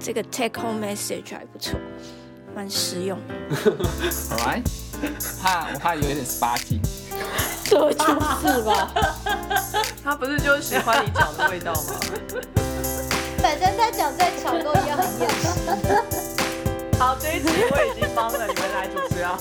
这个 take home message 还不错，蛮实用。Alright，怕我怕有一点 sparky。这就是吧？他不是就喜欢你讲的味道吗？反正他讲再巧都一样很厌世。好，这一集我已经帮了你们来主持啊。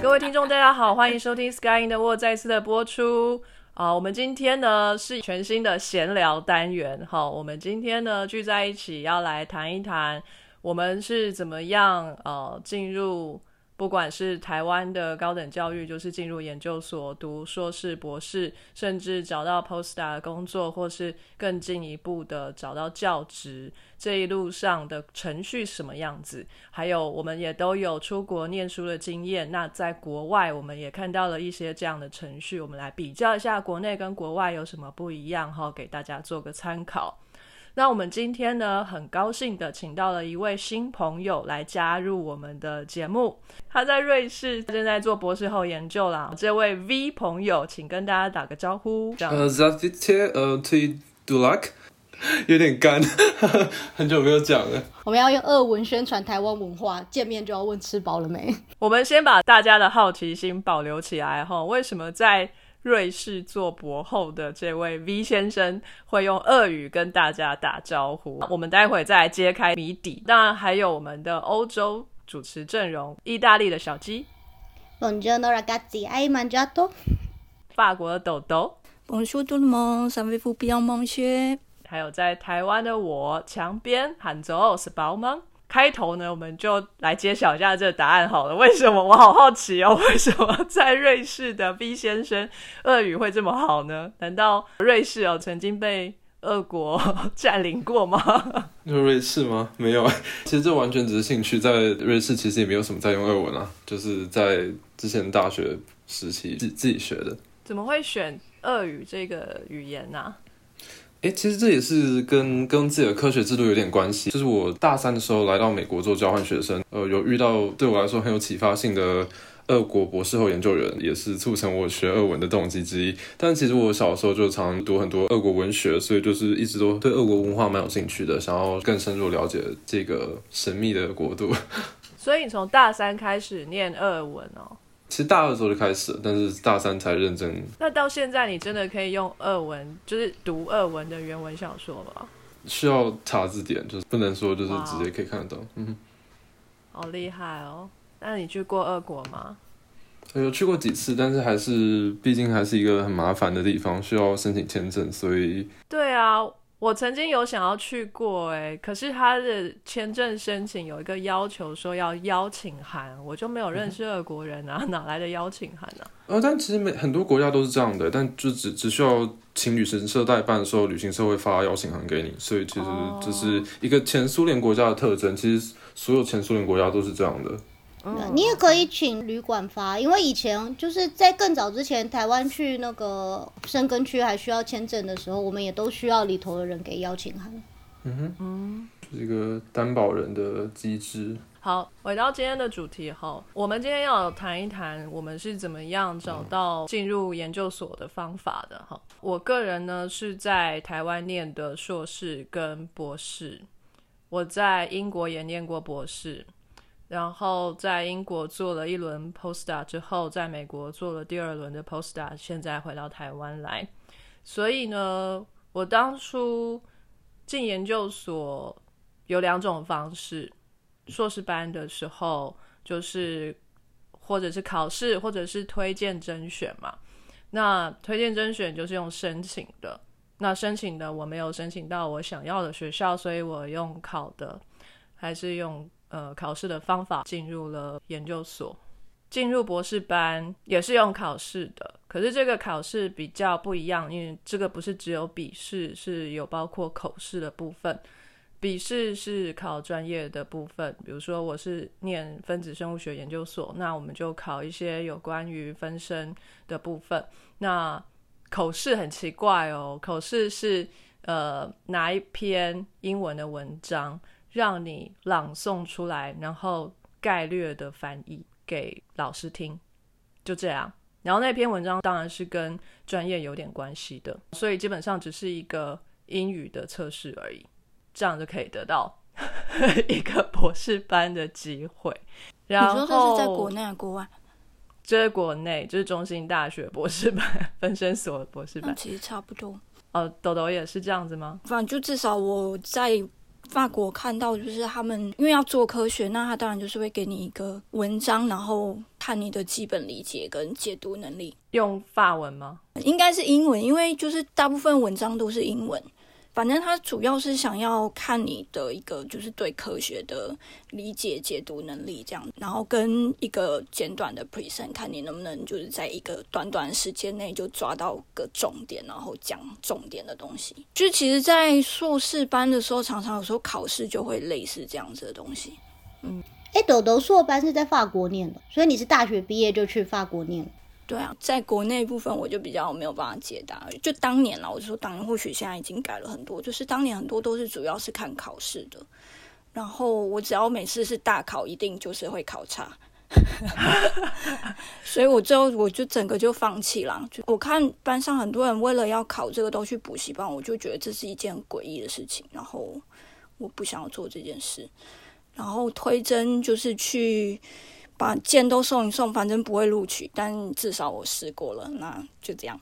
各位听众，大家好，欢迎收听 Sky in the World 再次的播出啊。我们今天呢是全新的闲聊单元，好，我们今天呢聚在一起要来谈一谈，我们是怎么样呃进入。不管是台湾的高等教育，就是进入研究所读硕士、博士，甚至找到 postdoc 工作，或是更进一步的找到教职，这一路上的程序什么样子？还有，我们也都有出国念书的经验。那在国外，我们也看到了一些这样的程序，我们来比较一下国内跟国外有什么不一样，哈，给大家做个参考。那我们今天呢，很高兴的请到了一位新朋友来加入我们的节目。他在瑞士正在做博士后研究啦。这位 V 朋友，请跟大家打个招呼。呃，Zavitie，呃，To do luck，有点干，很久没有讲了。我们要用俄文宣传台湾文化，见面就要问吃饱了没。我们先把大家的好奇心保留起来哈。为什么在瑞士做博后的这位 V 先生会用俄语跟大家打招呼。我们待会再来揭开谜底。当然还有我们的欧洲主持阵容：意大利的小鸡，Buongiorno ragazzi, hai mangiato？法国的豆豆，Bonjour tout le monde, ça va bien, monsieur？还有在台湾的我，墙边喊着是宝吗？开头呢，我们就来揭晓一下这个答案好了。为什么？我好好奇哦，为什么在瑞士的 B 先生俄语会这么好呢？难道瑞士哦曾经被俄国占领过吗？瑞士吗？没有，其实这完全只是兴趣。在瑞士其实也没有什么在用俄文啊，就是在之前大学时期自自己学的。怎么会选俄语这个语言呢？哎，其实这也是跟跟自己的科学制度有点关系。就是我大三的时候来到美国做交换学生，呃，有遇到对我来说很有启发性的俄国博士后研究员，也是促成我学俄文的动机之一。但其实我小时候就常读很多俄国文学，所以就是一直都对俄国文化蛮有兴趣的，想要更深入了解这个神秘的国度。所以你从大三开始念俄文哦。其实大二的时候就开始了，但是大三才认真。那到现在，你真的可以用俄文，就是读俄文的原文小说吗？需要查字典，就是不能说就是直接可以看得到。嗯，好厉害哦！那你去过俄国吗？有去过几次，但是还是毕竟还是一个很麻烦的地方，需要申请签证，所以对啊。我曾经有想要去过，哎，可是他的签证申请有一个要求，说要邀请函，我就没有认识俄国人啊，哪来的邀请函呢？呃，但其实每很多国家都是这样的，但就只只需要请旅行社代办的时候，旅行社会发邀请函给你，所以其实这是一个前苏联国家的特征，其实所有前苏联国家都是这样的。你也可以请旅馆发，因为以前就是在更早之前，台湾去那个深根区还需要签证的时候，我们也都需要里头的人给邀请函。嗯哼，嗯，是一个担保人的机制。好，回到今天的主题哈，我们今天要谈一谈我们是怎么样找到进入研究所的方法的哈。我个人呢是在台湾念的硕士跟博士，我在英国也念过博士。然后在英国做了一轮 postdoc 之后，在美国做了第二轮的 postdoc，现在回到台湾来。所以呢，我当初进研究所有两种方式：硕士班的时候，就是或者是考试，或者是推荐甄选嘛。那推荐甄选就是用申请的，那申请的我没有申请到我想要的学校，所以我用考的，还是用。呃，考试的方法进入了研究所，进入博士班也是用考试的，可是这个考试比较不一样，因为这个不是只有笔试，是有包括口试的部分。笔试是考专业的部分，比如说我是念分子生物学研究所，那我们就考一些有关于分身的部分。那口试很奇怪哦，口试是呃拿一篇英文的文章。让你朗诵出来，然后概略的翻译给老师听，就这样。然后那篇文章当然是跟专业有点关系的，所以基本上只是一个英语的测试而已。这样就可以得到 一个博士班的机会。然后你说这是在国内还是国外？这是国内，就是中兴大学博士班分身所博士班。其实差不多。哦，豆豆也是这样子吗？反正就至少我在法国看到，就是他们因为要做科学，那他当然就是会给你一个文章，然后看你的基本理解跟解读能力。用法文吗？应该是英文，因为就是大部分文章都是英文。反正他主要是想要看你的一个就是对科学的理解、解读能力这样，然后跟一个简短的 present，看你能不能就是在一个短短时间内就抓到个重点，然后讲重点的东西。就其实，在硕士班的时候，常常有时候考试就会类似这样子的东西。嗯哎，豆豆硕班是在法国念的，所以你是大学毕业就去法国念了。对啊，在国内部分我就比较没有办法解答。就当年啦，我就说当年或许现在已经改了很多，就是当年很多都是主要是看考试的，然后我只要每次是大考，一定就是会考差，所以我最后我就整个就放弃了。就我看班上很多人为了要考这个都去补习班，我就觉得这是一件诡异的事情，然后我不想要做这件事，然后推甄就是去。把件都送一送，反正不会录取，但至少我试过了，那就这样。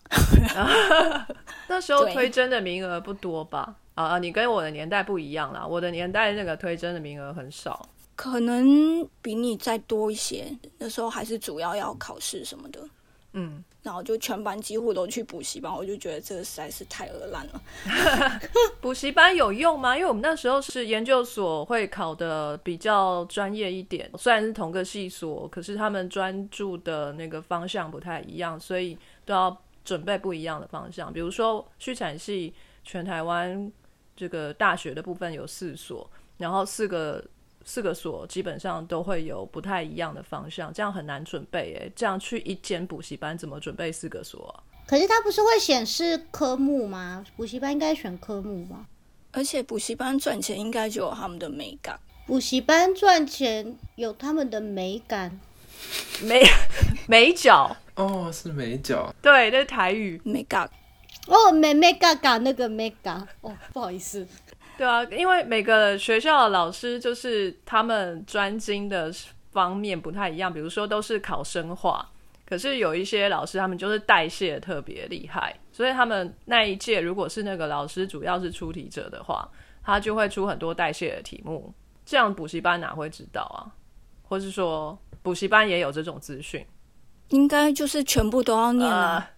那时候推甄的名额不多吧？啊啊，你跟我的年代不一样啦，我的年代那个推甄的名额很少。可能比你再多一些，那时候还是主要要考试什么的，嗯，然后就全班几乎都去补习班，我就觉得这个实在是太恶烂了。补习班有用吗？因为我们那时候是研究所会考的比较专业一点，虽然是同个系所，可是他们专注的那个方向不太一样，所以都要准备不一样的方向。比如说畜产系，全台湾这个大学的部分有四所，然后四个四个所基本上都会有不太一样的方向，这样很难准备诶。这样去一间补习班怎么准备四个所啊、可是它不是会显示科目吗？补习班应该选科目吧？而且补习班赚钱应该就有他们的美感，补习班赚钱有他们的美感，美美角，哦，是美角，对，那是台语。美感。哦，美美嘎嘎那个美嘎，哦，不好意思，对啊，因为每个学校的老师就是他们专精的方面不太一样，比如说都是考生化，可是有一些老师他们就是代谢特别厉害，所以他们那一届如果是那个老师主要是出题者的话，他就会出很多代谢的题目，这样补习班哪会知道啊？或是说补习班也有这种资讯？应该就是全部都要念啊！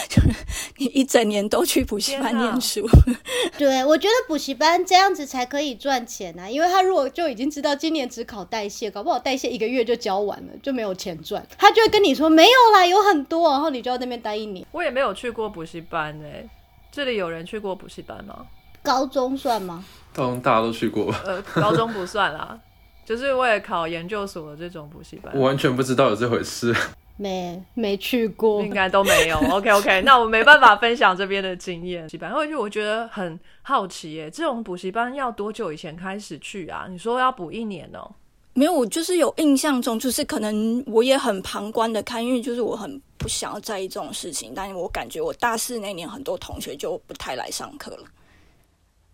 你一整年都去补习班念书，对我觉得补习班这样子才可以赚钱啊，因为他如果就已经知道今年只考代谢，搞不好代谢一个月就交完了，就没有钱赚，他就会跟你说没有啦，有很多，然后你就要在那边待一年。我也没有去过补习班诶、这里有人去过补习班吗？高中算吗？高中大家都去过，呃，高中不算啦，就是为了考研究所的这种补习班我，完全不知道有这回事。没没去过应，该都没有。OK OK，那我没办法分享这边的经验。补习班，而且我觉得很好奇耶，这种补习班要多久以前开始去啊？你说要补一年哦、没有，我就是有印象中，就是可能我也很旁观的看，因为就是我很不想要在意这种事情，但是我感觉我大四那年很多同学就不太来上课了，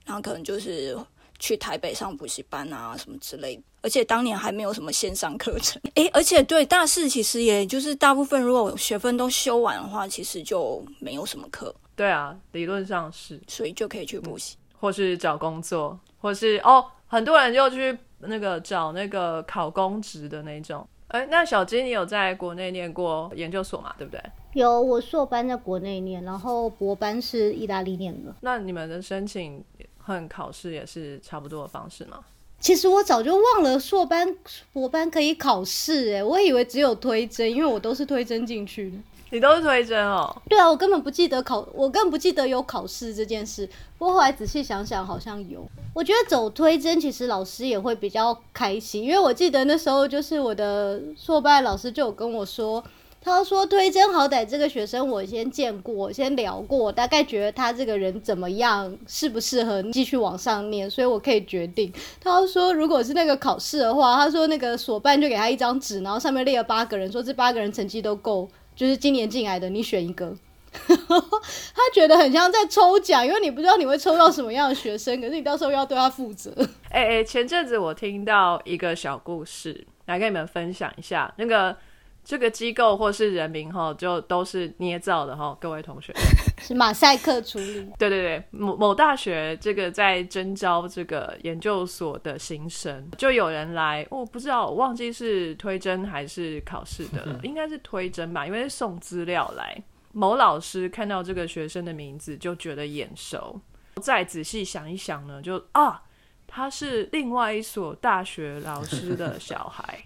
然后可能就是去台北上补习班啊什么之类的，而且当年还没有什么线上课程，诶，而且对大四其实也就是大部分如果学分都修完的话，其实就没有什么课，对啊，理论上是，所以就可以去补习。或是找工作，或是哦，很多人就去那个找那个考公职的那种。哎，那小金，你有在国内念过研究所嘛？对不对？有我硕班在国内念，然后博班是意大利念的。那你们的申请和考试也是差不多的方式吗？其实我早就忘了硕班、博班可以考试，哎，我以为只有推甄，因为我都是推甄进去的。你都是推甄哦。对啊，我根本不记得考，我根本不记得有考试这件事。不过后来仔细想想，好像有。我觉得走推甄，其实老师也会比较开心，因为我记得那时候就是我的硕班老师就有跟我说，他说推甄好歹这个学生我先见过，我先聊过，大概觉得他这个人怎么样，适不适合继续往上念，所以我可以决定。他说如果是那个考试的话，他说那个所办就给他一张纸，然后上面列了八个人，说这八个人成绩都够。就是今年进来的，你选一个。他觉得很像在抽奖，因为你不知道你会抽到什么样的学生，可是你到时候要对他负责。哎哎，前阵子我听到一个小故事，来跟你们分享一下。那个这个机构或是人名哈，就都是捏造的哈，各位同学。是马赛克处理。对对对，某某大学这个在征招这个研究所的新生，就有人来，我不知道，我忘记是推甄还是考试的了，应该是推甄吧，因为送资料来。某老师看到这个学生的名字就觉得眼熟，再仔细想一想呢，就啊，他是另外一所大学老师的小孩，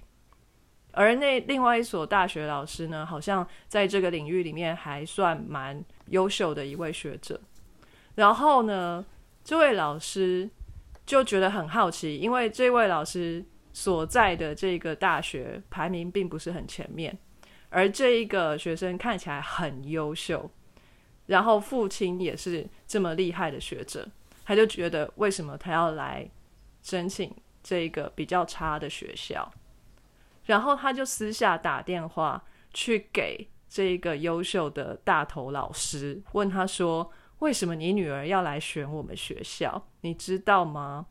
而那另外一所大学老师呢，好像在这个领域里面还算蛮优秀的一位学者。然后呢，这位老师就觉得很好奇，因为这位老师所在的这个大学排名并不是很前面。而这一个学生看起来很优秀，然后父亲也是这么厉害的学者，他就觉得为什么他要来申请这个比较差的学校？然后他就私下打电话去给这个优秀的大头老师，问他说：“为什么你女儿要来选我们学校？你知道吗？”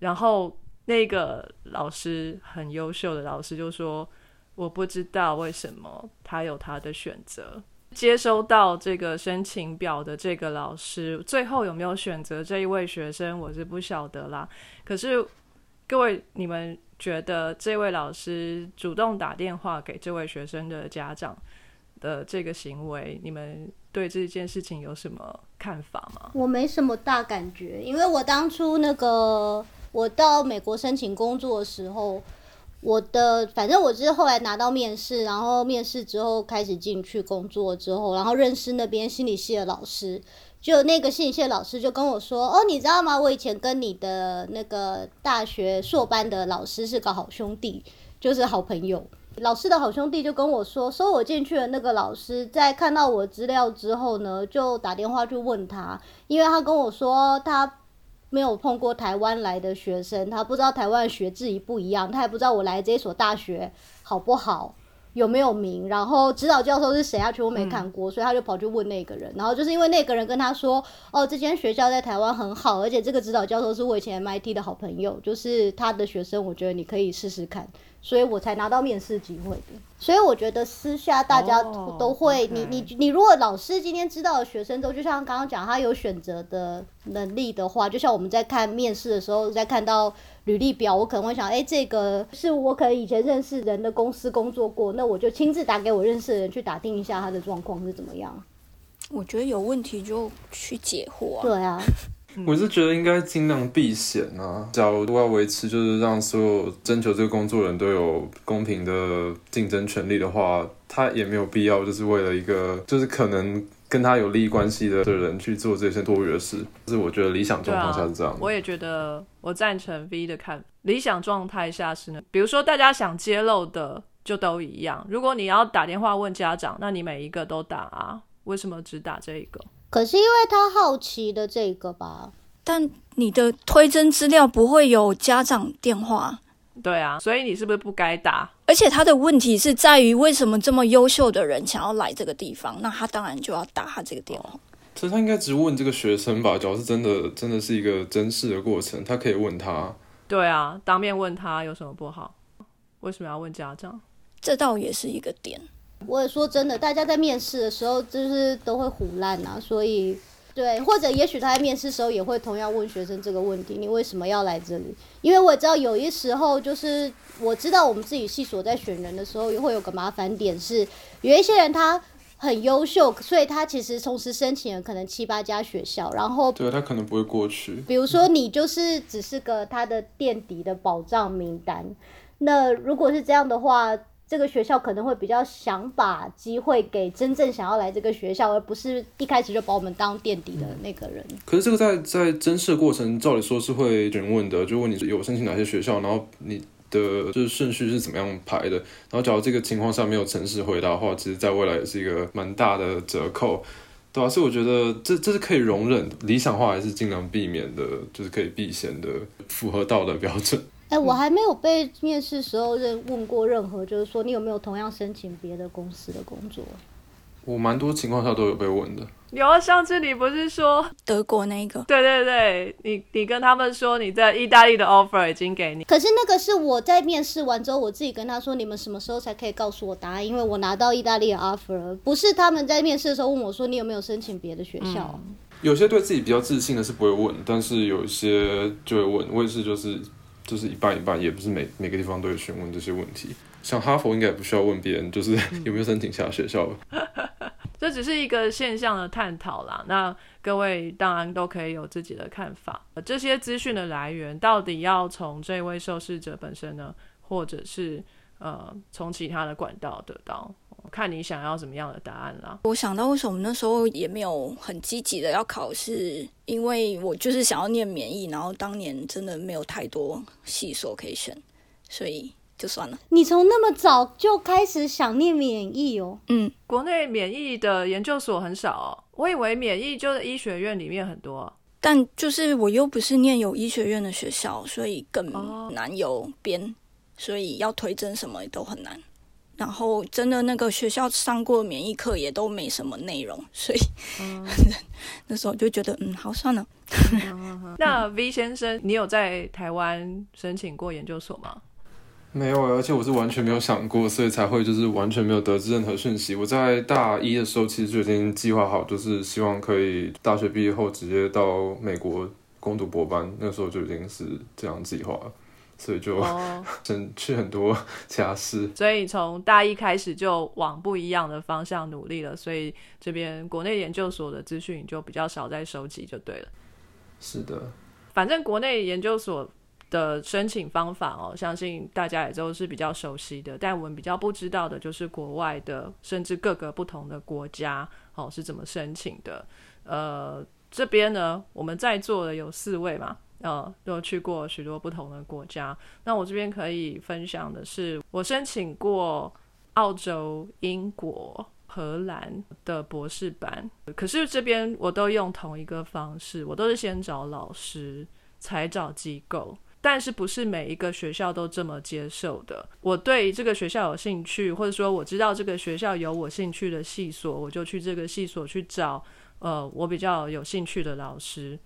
然后那个老师很优秀的老师就说。我不知道为什么他有他的选择。接收到这个申请表的这个老师，最后有没有选择这一位学生，我是不晓得啦。可是各位，你们觉得这位老师主动打电话给这位学生的家长的这个行为，你们对这件事情有什么看法吗？我没什么大感觉，因为我当初那个我到美国申请工作的时候。我的反正我是后来拿到面试，然后面试之后开始进去工作之后，然后认识那边心理系的老师，就那个心理系的老师就跟我说：“哦，你知道吗？我以前跟你的那个大学硕班的老师是个好兄弟，就是好朋友。老师的好兄弟就跟我说，收我进去的那个老师在看到我资料之后呢，就打电话去问他，因为他跟我说他。”没有碰过台湾来的学生，他不知道台湾学制一不一样，他也不知道我来这所大学好不好，有没有名，然后指导教授是谁啊？全部没看过，所以他就跑去问那个人，然后就是因为那个人跟他说，哦，这间学校在台湾很好，而且这个指导教授是我以前 MIT 的好朋友，就是他的学生，我觉得你可以试试看。所以我才拿到面试机会的。所以我觉得私下大家都会，你你你，如果老师今天知道学生都就像刚刚讲，他有选择的能力的话，就像我们在看面试的时候，在看到履历表，我可能会想，哎，这个是我可能以前认识人的公司工作过，那我就亲自打给我认识的人去打听一下他的状况是怎么样。我觉得有问题就去解惑。对啊。我是觉得应该尽量避险啊，假如都要维持，就是让所有征求这个工作人都有公平的竞争权利的话，他也没有必要就是为了一个就是可能跟他有利益关系的的人去做这些多余的事。就是我觉得理想状况下是这样。我也觉得我赞成 V 的看法，理想状态下是呢，比如说大家想揭露的就都一样。如果你要打电话问家长，那你每一个都打啊，为什么只打这一个？可是因为他好奇的这个吧，但你的推甄资料不会有家长电话，对啊，所以你是不是不该打？而且他的问题是在于，为什么这么优秀的人想要来这个地方？那他当然就要打他这个电话。所以他应该只问这个学生吧，主要是真的，真的是一个真实的过程，他可以问他。对啊，当面问他有什么不好？为什么要问家长？这倒也是一个点。我也说真的，大家在面试的时候就是都会胡烂啊，所以对，或者也许他在面试时候也会同样问学生这个问题：你为什么要来这里？因为我也知道有一时候就是我知道我们自己系所在选人的时候，也会有个麻烦点是，有一些人他很优秀，所以他其实同时申请了可能七八家学校，然后对他可能不会过去。比如说你就是只是个他的垫底的保障名单，那如果是这样的话。这个学校可能会比较想把机会给真正想要来这个学校，而不是一开始就把我们当垫底的那个人。可是这个在在甄试过程，照理说是会询问的，就问你有申请哪些学校，然后你的就是顺序是怎么样排的。然后假如这个情况下没有诚实回答的话，其实在未来也是一个蛮大的折扣，对吧？所以我觉得这这是可以容忍，理想化还是尽量避免的，就是可以避嫌的，符合道德标准。哎，我还没有被面试时候任问过任何，就是说你有没有同样申请别的公司的工作？我蛮多情况下都有被问的。有啊，上次你不是说，德国那个，对对对，你你跟他们说你在意大利的 offer 已经给你，可是那个是我在面试完之后，我自己跟他说，你们什么时候才可以告诉我答案？因为我拿到意大利的 offer，不是他们在面试的时候问我说你有没有申请别的学校。有些对自己比较自信的是不会问，但是有一些就会问。我也是，就是就是一半一半，也不是每每个地方都有询问这些问题。像哈佛应该也不需要问别人，就是 有没有申请其他学校。这只是一个现象的探讨啦。那各位当然都可以有自己的看法。这些资讯的来源到底要从这位受试者本身呢，或者是呃从其他的管道得到？看你想要什么样的答案啦。我想到为什么那时候也没有很积极的要考试，因为我就是想要念免疫，然后当年真的没有太多系所可以选，所以。就算了。你从那么早就开始想念免疫哦？嗯，国内免疫的研究所很少哦。我以为免疫就在医学院里面很多，但就是我又不是念有医学院的学校，所以更难有编，所以要推甄什么都很难。然后真的那个学校上过免疫课也都没什么内容，所以 那时候就觉得嗯，好算了。那 V 先生，你有在台湾申请过研究所吗？没有，而且我是完全没有想过，所以才会就是完全没有得知任何讯息。我在大一的时候其实就已经计划好，就是希望可以大学毕业后直接到美国攻读博班，那个时候就已经是这样计划，所以就 真去很多其他事。所以从大一开始就往不一样的方向努力了，所以这边国内研究所的资讯就比较少在收集，就对了。是的，反正国内研究所。的申请方法哦，相信大家也都是比较熟悉的。但我们比较不知道的就是国外的，甚至各个不同的国家哦是怎么申请的。呃，这边呢，我们在座的有四位嘛，呃，都去过许多不同的国家。那我这边可以分享的是，我申请过澳洲、英国、荷兰的博士班，可是这边我都用同一个方式，我都是先找老师，才找机构。但是不是每一个学校都这么接受的？我对这个学校有兴趣，或者说我知道这个学校有我兴趣的系所，我就去这个系所去找，呃，我比较有兴趣的老师。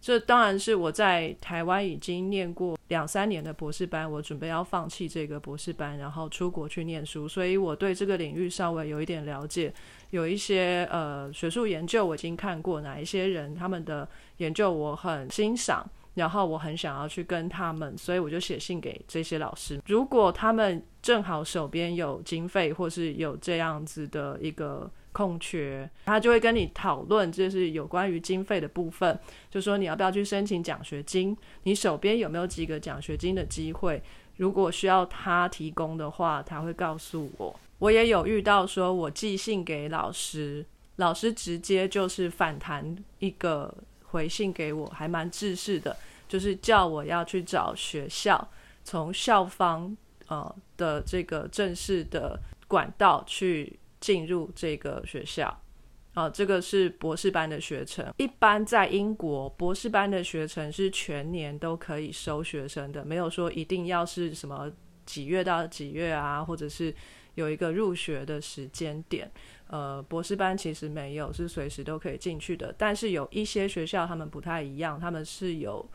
这当然是我在台湾已经念过两三年的博士班，我准备要放弃这个博士班，然后出国去念书，所以我对这个领域稍微有一点了解，有一些呃学术研究我已经看过，哪一些人他们的研究我很欣赏。然后我很想要去跟他们，所以我就写信给这些老师。如果他们正好手边有经费，或是有这样子的一个空缺，他就会跟你讨论，就是有关于经费的部分，就说你要不要去申请奖学金，你手边有没有几个奖学金的机会？如果需要他提供的话，他会告诉我。我也有遇到说，我寄信给老师，老师直接就是反弹一个。回信给我还蛮正式的，就是叫我要去找学校，从校方呃的这个正式的管道去进入这个学校啊，这个是博士班的学程。一般在英国，博士班的学程是全年都可以收学生的，没有说一定要是什么几月到几月啊，或者是有一个入学的时间点。呃，博士班其实没有，是随时都可以进去的。但是有一些学校他们不太一样，他们是有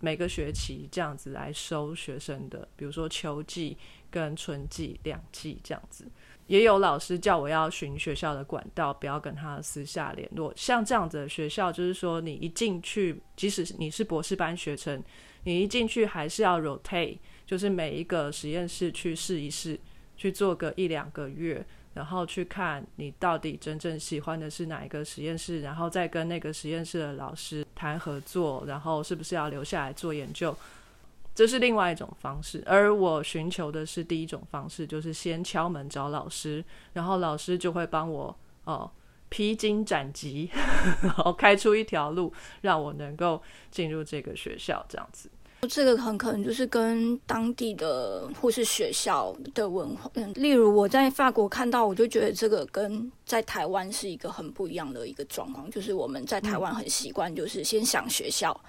每个学期这样子来收学生的，比如说秋季跟春季两季这样子。也有老师叫我要寻学校的管道，不要跟他私下联络。像这样子的学校，就是说你一进去，即使你是博士班学生，你一进去还是要 rotate，就是每一个实验室去试一试，去做个一两个月。然后去看你到底真正喜欢的是哪一个实验室，然后再跟那个实验室的老师谈合作，然后是不是要留下来做研究，这是另外一种方式。而我寻求的是第一种方式，就是先敲门找老师，然后老师就会帮我哦披荆斩棘，然后开出一条路，让我能够进入这个学校，这样子。这个很可能就是跟当地的或是学校的文化，嗯，例如我在法国看到，我就觉得这个跟在台湾是一个很不一样的一个状况。就是我们在台湾很习惯，就是先想学校，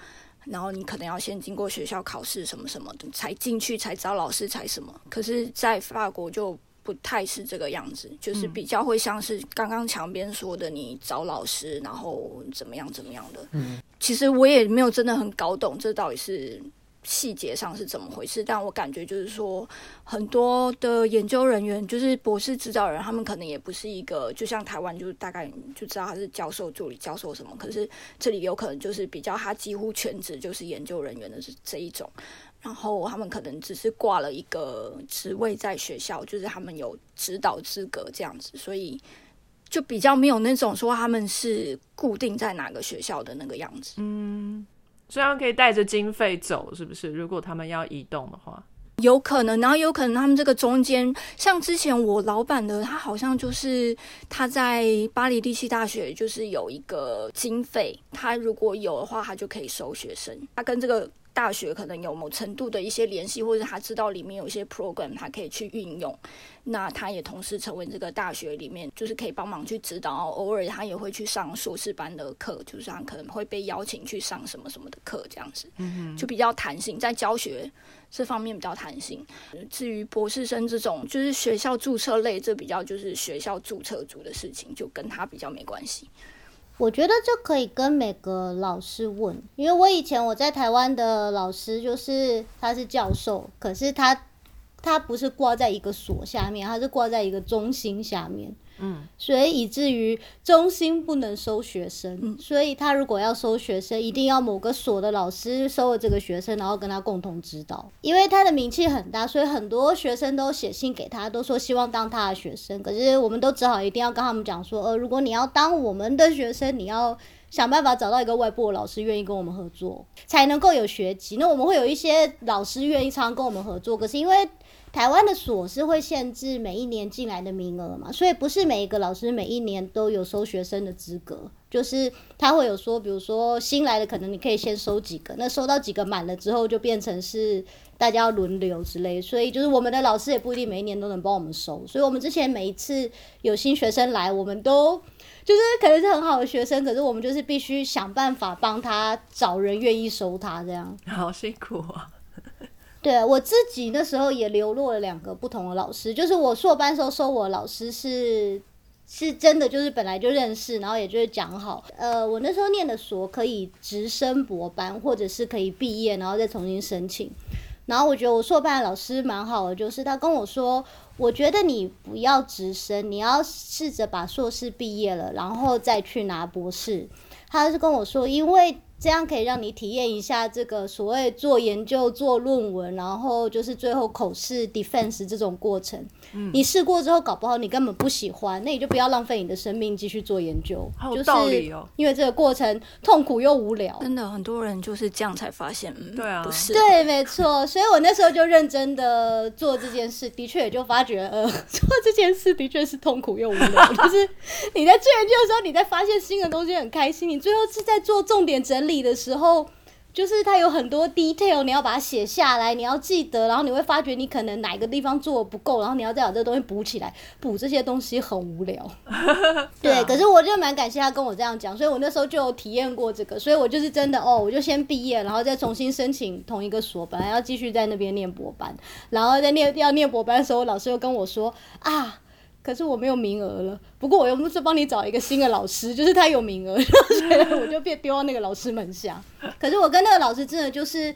然后你可能要先经过学校考试什么什么的才进去，才找老师才什么。可是，在法国就不太是这个样子，就是比较会像是刚刚墙边说的，你找老师，然后怎么样怎么样的。嗯，其实我也没有真的很搞懂这到底是。细节上是怎么回事？但我感觉就是说，很多的研究人员，就是博士指导人，他们可能也不是一个，就像台湾，就是大概就知道他是教授助理、教授什么。可是这里有可能就是比较，他几乎全职就是研究人员的这这一种。然后他们可能只是挂了一个职位在学校，就是他们有指导资格这样子，所以就比较没有那种说他们是固定在哪个学校的那个样子。嗯。虽然可以带着经费走，是不是？如果他们要移动的话，有可能。然后有可能他们这个中间，像之前我老板的，他好像就是他在巴黎第七大学，就是有一个经费，他如果有的话，他就可以收学生。他跟这个。大学可能有某程度的一些联系，或者他知道里面有一些 program，他可以去运用。那他也同时成为这个大学里面，就是可以帮忙去指导。偶尔他也会去上硕士班的课，就是他可能会被邀请去上什么什么的课，这样子，嗯就比较弹性，在教学这方面比较弹性。至于博士生这种，就是学校注册类，这比较就是学校注册组的事情，就跟他比较没关系。我觉得这可以跟每个老师问，因为我以前我在台湾的老师就是他是教授，可是他他不是挂在一个所下面，他是挂在一个中心下面。嗯，所以以至于中心不能收学生，所以他如果要收学生，一定要某个所的老师收了这个学生，然后跟他共同指导。因为他的名气很大，所以很多学生都写信给他，都说希望当他的学生。可是我们都只好一定要跟他们讲说，呃，如果你要当我们的学生，你要想办法找到一个外部的老师愿意跟我们合作，才能够有学籍。那我们会有一些老师愿意常常跟我们合作，可是因为。台湾的所是会限制每一年进来的名额嘛，所以不是每一个老师每一年都有收学生的资格，就是他会有说，比如说新来的可能你可以先收几个，那收到几个满了之后就变成是大家要轮流之类，所以就是我们的老师也不一定每一年都能帮我们收，所以我们之前每一次有新学生来，我们都就是可能是很好的学生，可是我们就是必须想办法帮他找人愿意收他，这样。好辛苦啊。对我自己那时候也流落了两个不同的老师，就是我硕班时候收我老师是是真的，就是本来就认识，然后也就是讲好，呃，我那时候念的所可以直升博班，或者是可以毕业然后再重新申请。然后我觉得我硕班的老师蛮好的，就是他跟我说，我觉得你不要直升，你要试着把硕士毕业了，然后再去拿博士。他是跟我说，因为。这样可以让你体验一下这个所谓做研究、做论文，然后就是最后口试 defense 这种过程。嗯，你试过之后，搞不好你根本不喜欢，那你就不要浪费你的生命继续做研究。好道理哦，因为这个过程痛苦又无聊。真的，很多人就是这样才发现，嗯对啊，不是对，没错。所以我那时候就认真的做这件事，的确也就发觉，呃，做这件事的确是痛苦又无聊。就是你在做研究的时候，你在发现新的东西很开心，你最后是在做重点整理。的时候，就是它有很多 detail，你要把它写下来，你要记得，然后你会发觉你可能哪个地方做的不够，然后你要再把这个东西补起来。补这些东西很无聊，对。可是我就蛮感谢他跟我这样讲，所以我那时候就有体验过这个，所以我就是真的哦，我就先毕业，然后再重新申请同一个所，本来要继续在那边念博班，然后在念要念博班的时候，老师又跟我说啊。可是我没有名额了，不过我又不是帮你找一个新的老师，就是他有名额，所以我就被丢到那个老师门下。可是我跟那个老师真的就是。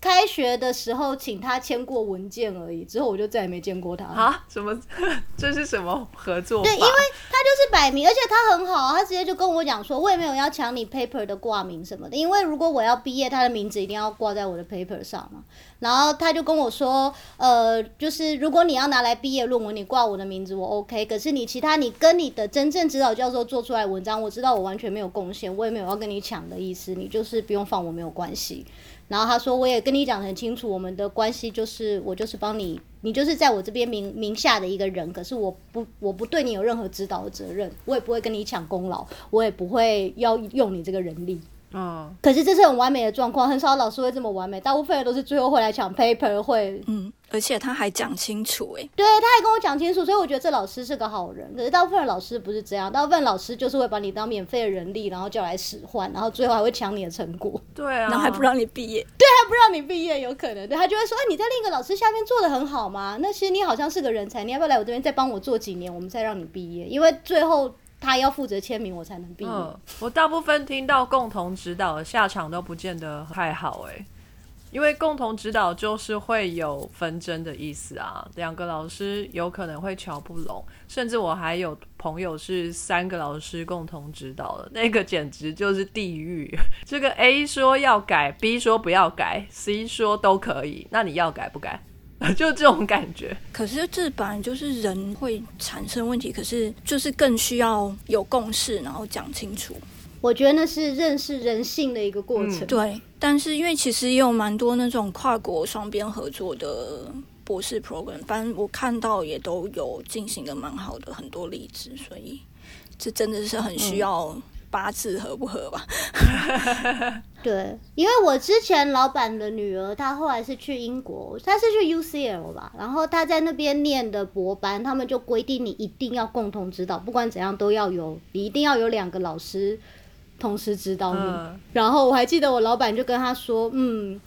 开学的时候请他签过文件而已，之后我就再也没见过他。啊？什么？这是什么合作？对，因为他就是摆明，而且他很好，他直接就跟我讲说，我也没有要抢你 paper 的挂名什么的，因为如果我要毕业，他的名字一定要挂在我的 paper 上嘛。然后他就跟我说，呃，就是如果你要拿来毕业论文，你挂我的名字我 OK，可是你其他你跟你的真正指导教授做出来文章，我知道我完全没有贡献，我也没有要跟你抢的意思，你就是不用放我没有关系。然后他说：“我也跟你讲得很清楚，我们的关系就是我就是帮你，你就是在我这边名名下的一个人。可是我不我不对你有任何指导的责任，我也不会跟你抢功劳，我也不会要用你这个人力。嗯，可是这是很完美的状况，很少老师会这么完美，大部分人都是最后会来抢 paper，会嗯，而且他还讲清楚，哎，对，他还跟我讲清楚，所以我觉得这老师是个好人。可是大部分的老师不是这样，大部分老师就是会把你当免费的人力，然后叫来使唤，然后最后还会抢你的成果，对啊，然后还不让你毕业，对，还不让你毕业，有可能对他就会说，哎，你在另一个老师下面做的很好吗？那其实你好像是个人才，你要不要来我这边再帮我做几年，我们再让你毕业？因为最后他要负责签名，我才能毕业。我大部分听到共同指导的下场都不见得太好哎、因为共同指导就是会有纷争的意思啊，两个老师有可能会瞧不拢，甚至我还有朋友是三个老师共同指导的，那个简直就是地狱。这个 A 说要改，B 说不要改，C 说都可以，那你要改不改？就这种感觉。可是这本来就是人会产生问题，可是就是更需要有共识，然后讲清楚。我觉得那是认识人性的一个过程。嗯对，但是因为其实也有蛮多那种跨国双边合作的博士 program，反正我看到也都有进行的蛮好的很多例子，所以这真的是很需要八次合不合吧？对，因为我之前老板的女儿，她后来是去英国，她是去 UCL 吧，然后她在那边念的博班，他们就规定你一定要共同指导，不管怎样都要有，你一定要有两个老师同时指导你。嗯然后我还记得我老板就跟她说，嗯。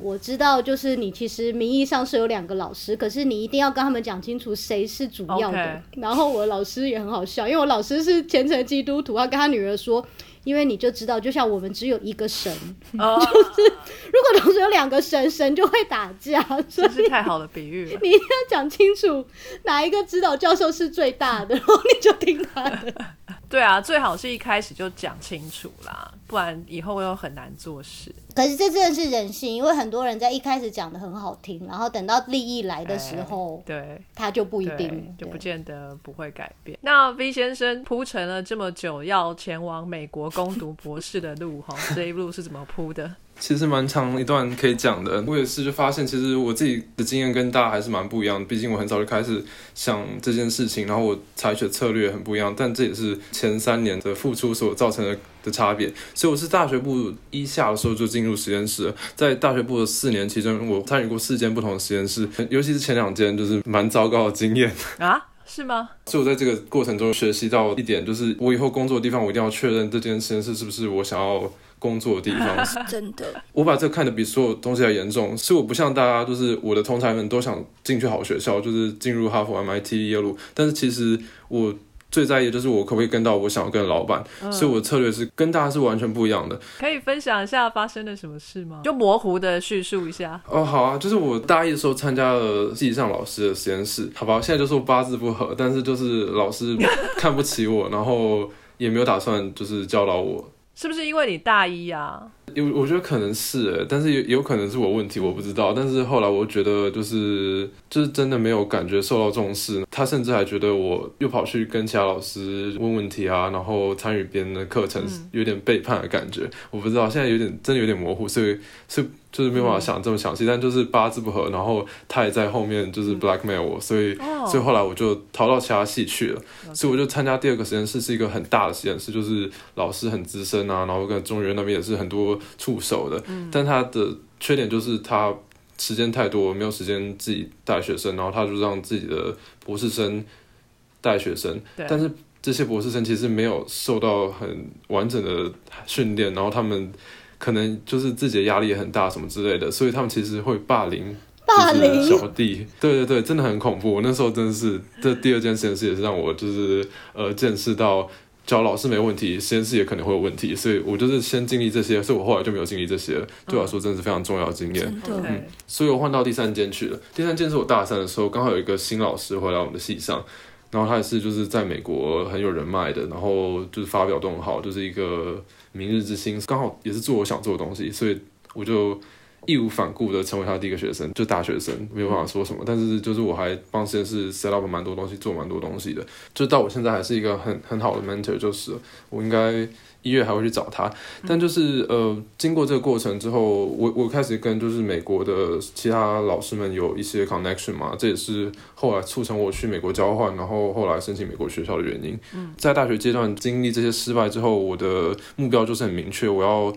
我知道，就是你其实名义上是有两个老师，可是你一定要跟他们讲清楚谁是主要的。然后我的老师也很好笑，因为我老师是虔诚基督徒，他跟他女儿说，因为你就知道，就像我们只有一个神，就是，如果同时有两个神，神就会打架，所以真是太好的比喻了。你一定要讲清楚哪一个指导教授是最大的，然后你就听他的。对啊，最好是一开始就讲清楚啦，不然以后又很难做事。可是这真的是人性，因为很多人在一开始讲的很好听，然后等到利益来的时候，对，他就不一定，就不见得不会改变。那 V 先生铺陈了这么久要前往美国攻读博士的路，哈，这一路是怎么铺的？其实蛮长一段可以讲的。我也是就发现，其实我自己的经验跟大家还是蛮不一样的。毕竟我很早就开始想这件事情，然后我采取的策略很不一样。但这也是前三年的付出所造成的的差别。所以我是大学部一下的时候就进入实验室，在大学部的四年期间，我参与过四间不同的实验室，尤其是前两间就是蛮糟糕的经验。啊？是吗？所以我在这个过程中学习到一点，就是我以后工作的地方，我一定要确认这间实验室是不是我想要工作的地方。真的，我把这看得比所有东西还严重，是我不像大家，就是我的同才们都想进去好学校，就是进入哈佛、MIT、耶鲁，但是其实我最在意的就是我可不可以跟到我想要跟的老板，所以我的策略是跟大家是完全不一样的。可以分享一下发生了什么事吗？就模糊的叙述一下。哦，好啊，就是我大一的时候参加了系上老师的实验室，好吧，现在就说八字不合，但是就是老师看不起我，然后也没有打算就是教导我。是不是因为你大一啊？有，我觉得可能是欸，但是有有可能是我问题，我不知道。但是后来我觉得，就是就是真的没有感觉受到重视。他甚至还觉得我又跑去跟其他老师问问题啊，然后参与别人的课程，有点背叛的感觉。我不知道，现在有点真的有点模糊，所以是就是没有办法想这么详细。但就是八字不合，然后他也在后面就是 blackmail 我，所以、哦所以后来我就逃到其他系去了。所以我就参加第二个实验室，是一个很大的实验室，就是老师很资深啊，然后跟中原那边也是很多触手的。但他的缺点就是他时间太多，没有时间自己带学生，然后他就让自己的博士生带学生。但是这些博士生其实没有受到很完整的训练，然后他们可能就是自己的压力也很大什么之类的，所以他们其实会霸凌。就霸凌是小弟，对对对，真的很恐怖。我那时候真的是，这第二件实验室也是让我就是呃见识到，教老师没问题，实验室也可能会有问题，所以我就是先经历这些，所以我后来就没有经历这些了。对我来说，真的是非常重要的经验。真的。OK，所以我换到第三间去了。第三间是我大三的时候，刚好有一个新老师回来我们的系上，然后他也是就是在美国很有人脉的，然后就是发表都很好，就是一个明日之星，刚好也是做我想做的东西，所以我就义无反顾的成为他第一个学生，就大学生，没有办法说什么。但是就是我还帮实验室 set up 蛮多东西，做蛮多东西的，就到我现在还是一个很很好的 mentor，就是我应该一月还会去找他。但就是呃，经过这个过程之后，我我开始跟就是美国的其他老师们有一些 connection 嘛，这也是后来促成我去美国交换，然后后来申请美国学校的原因。在大学阶段经历这些失败之后，我的目标就是很明确，我要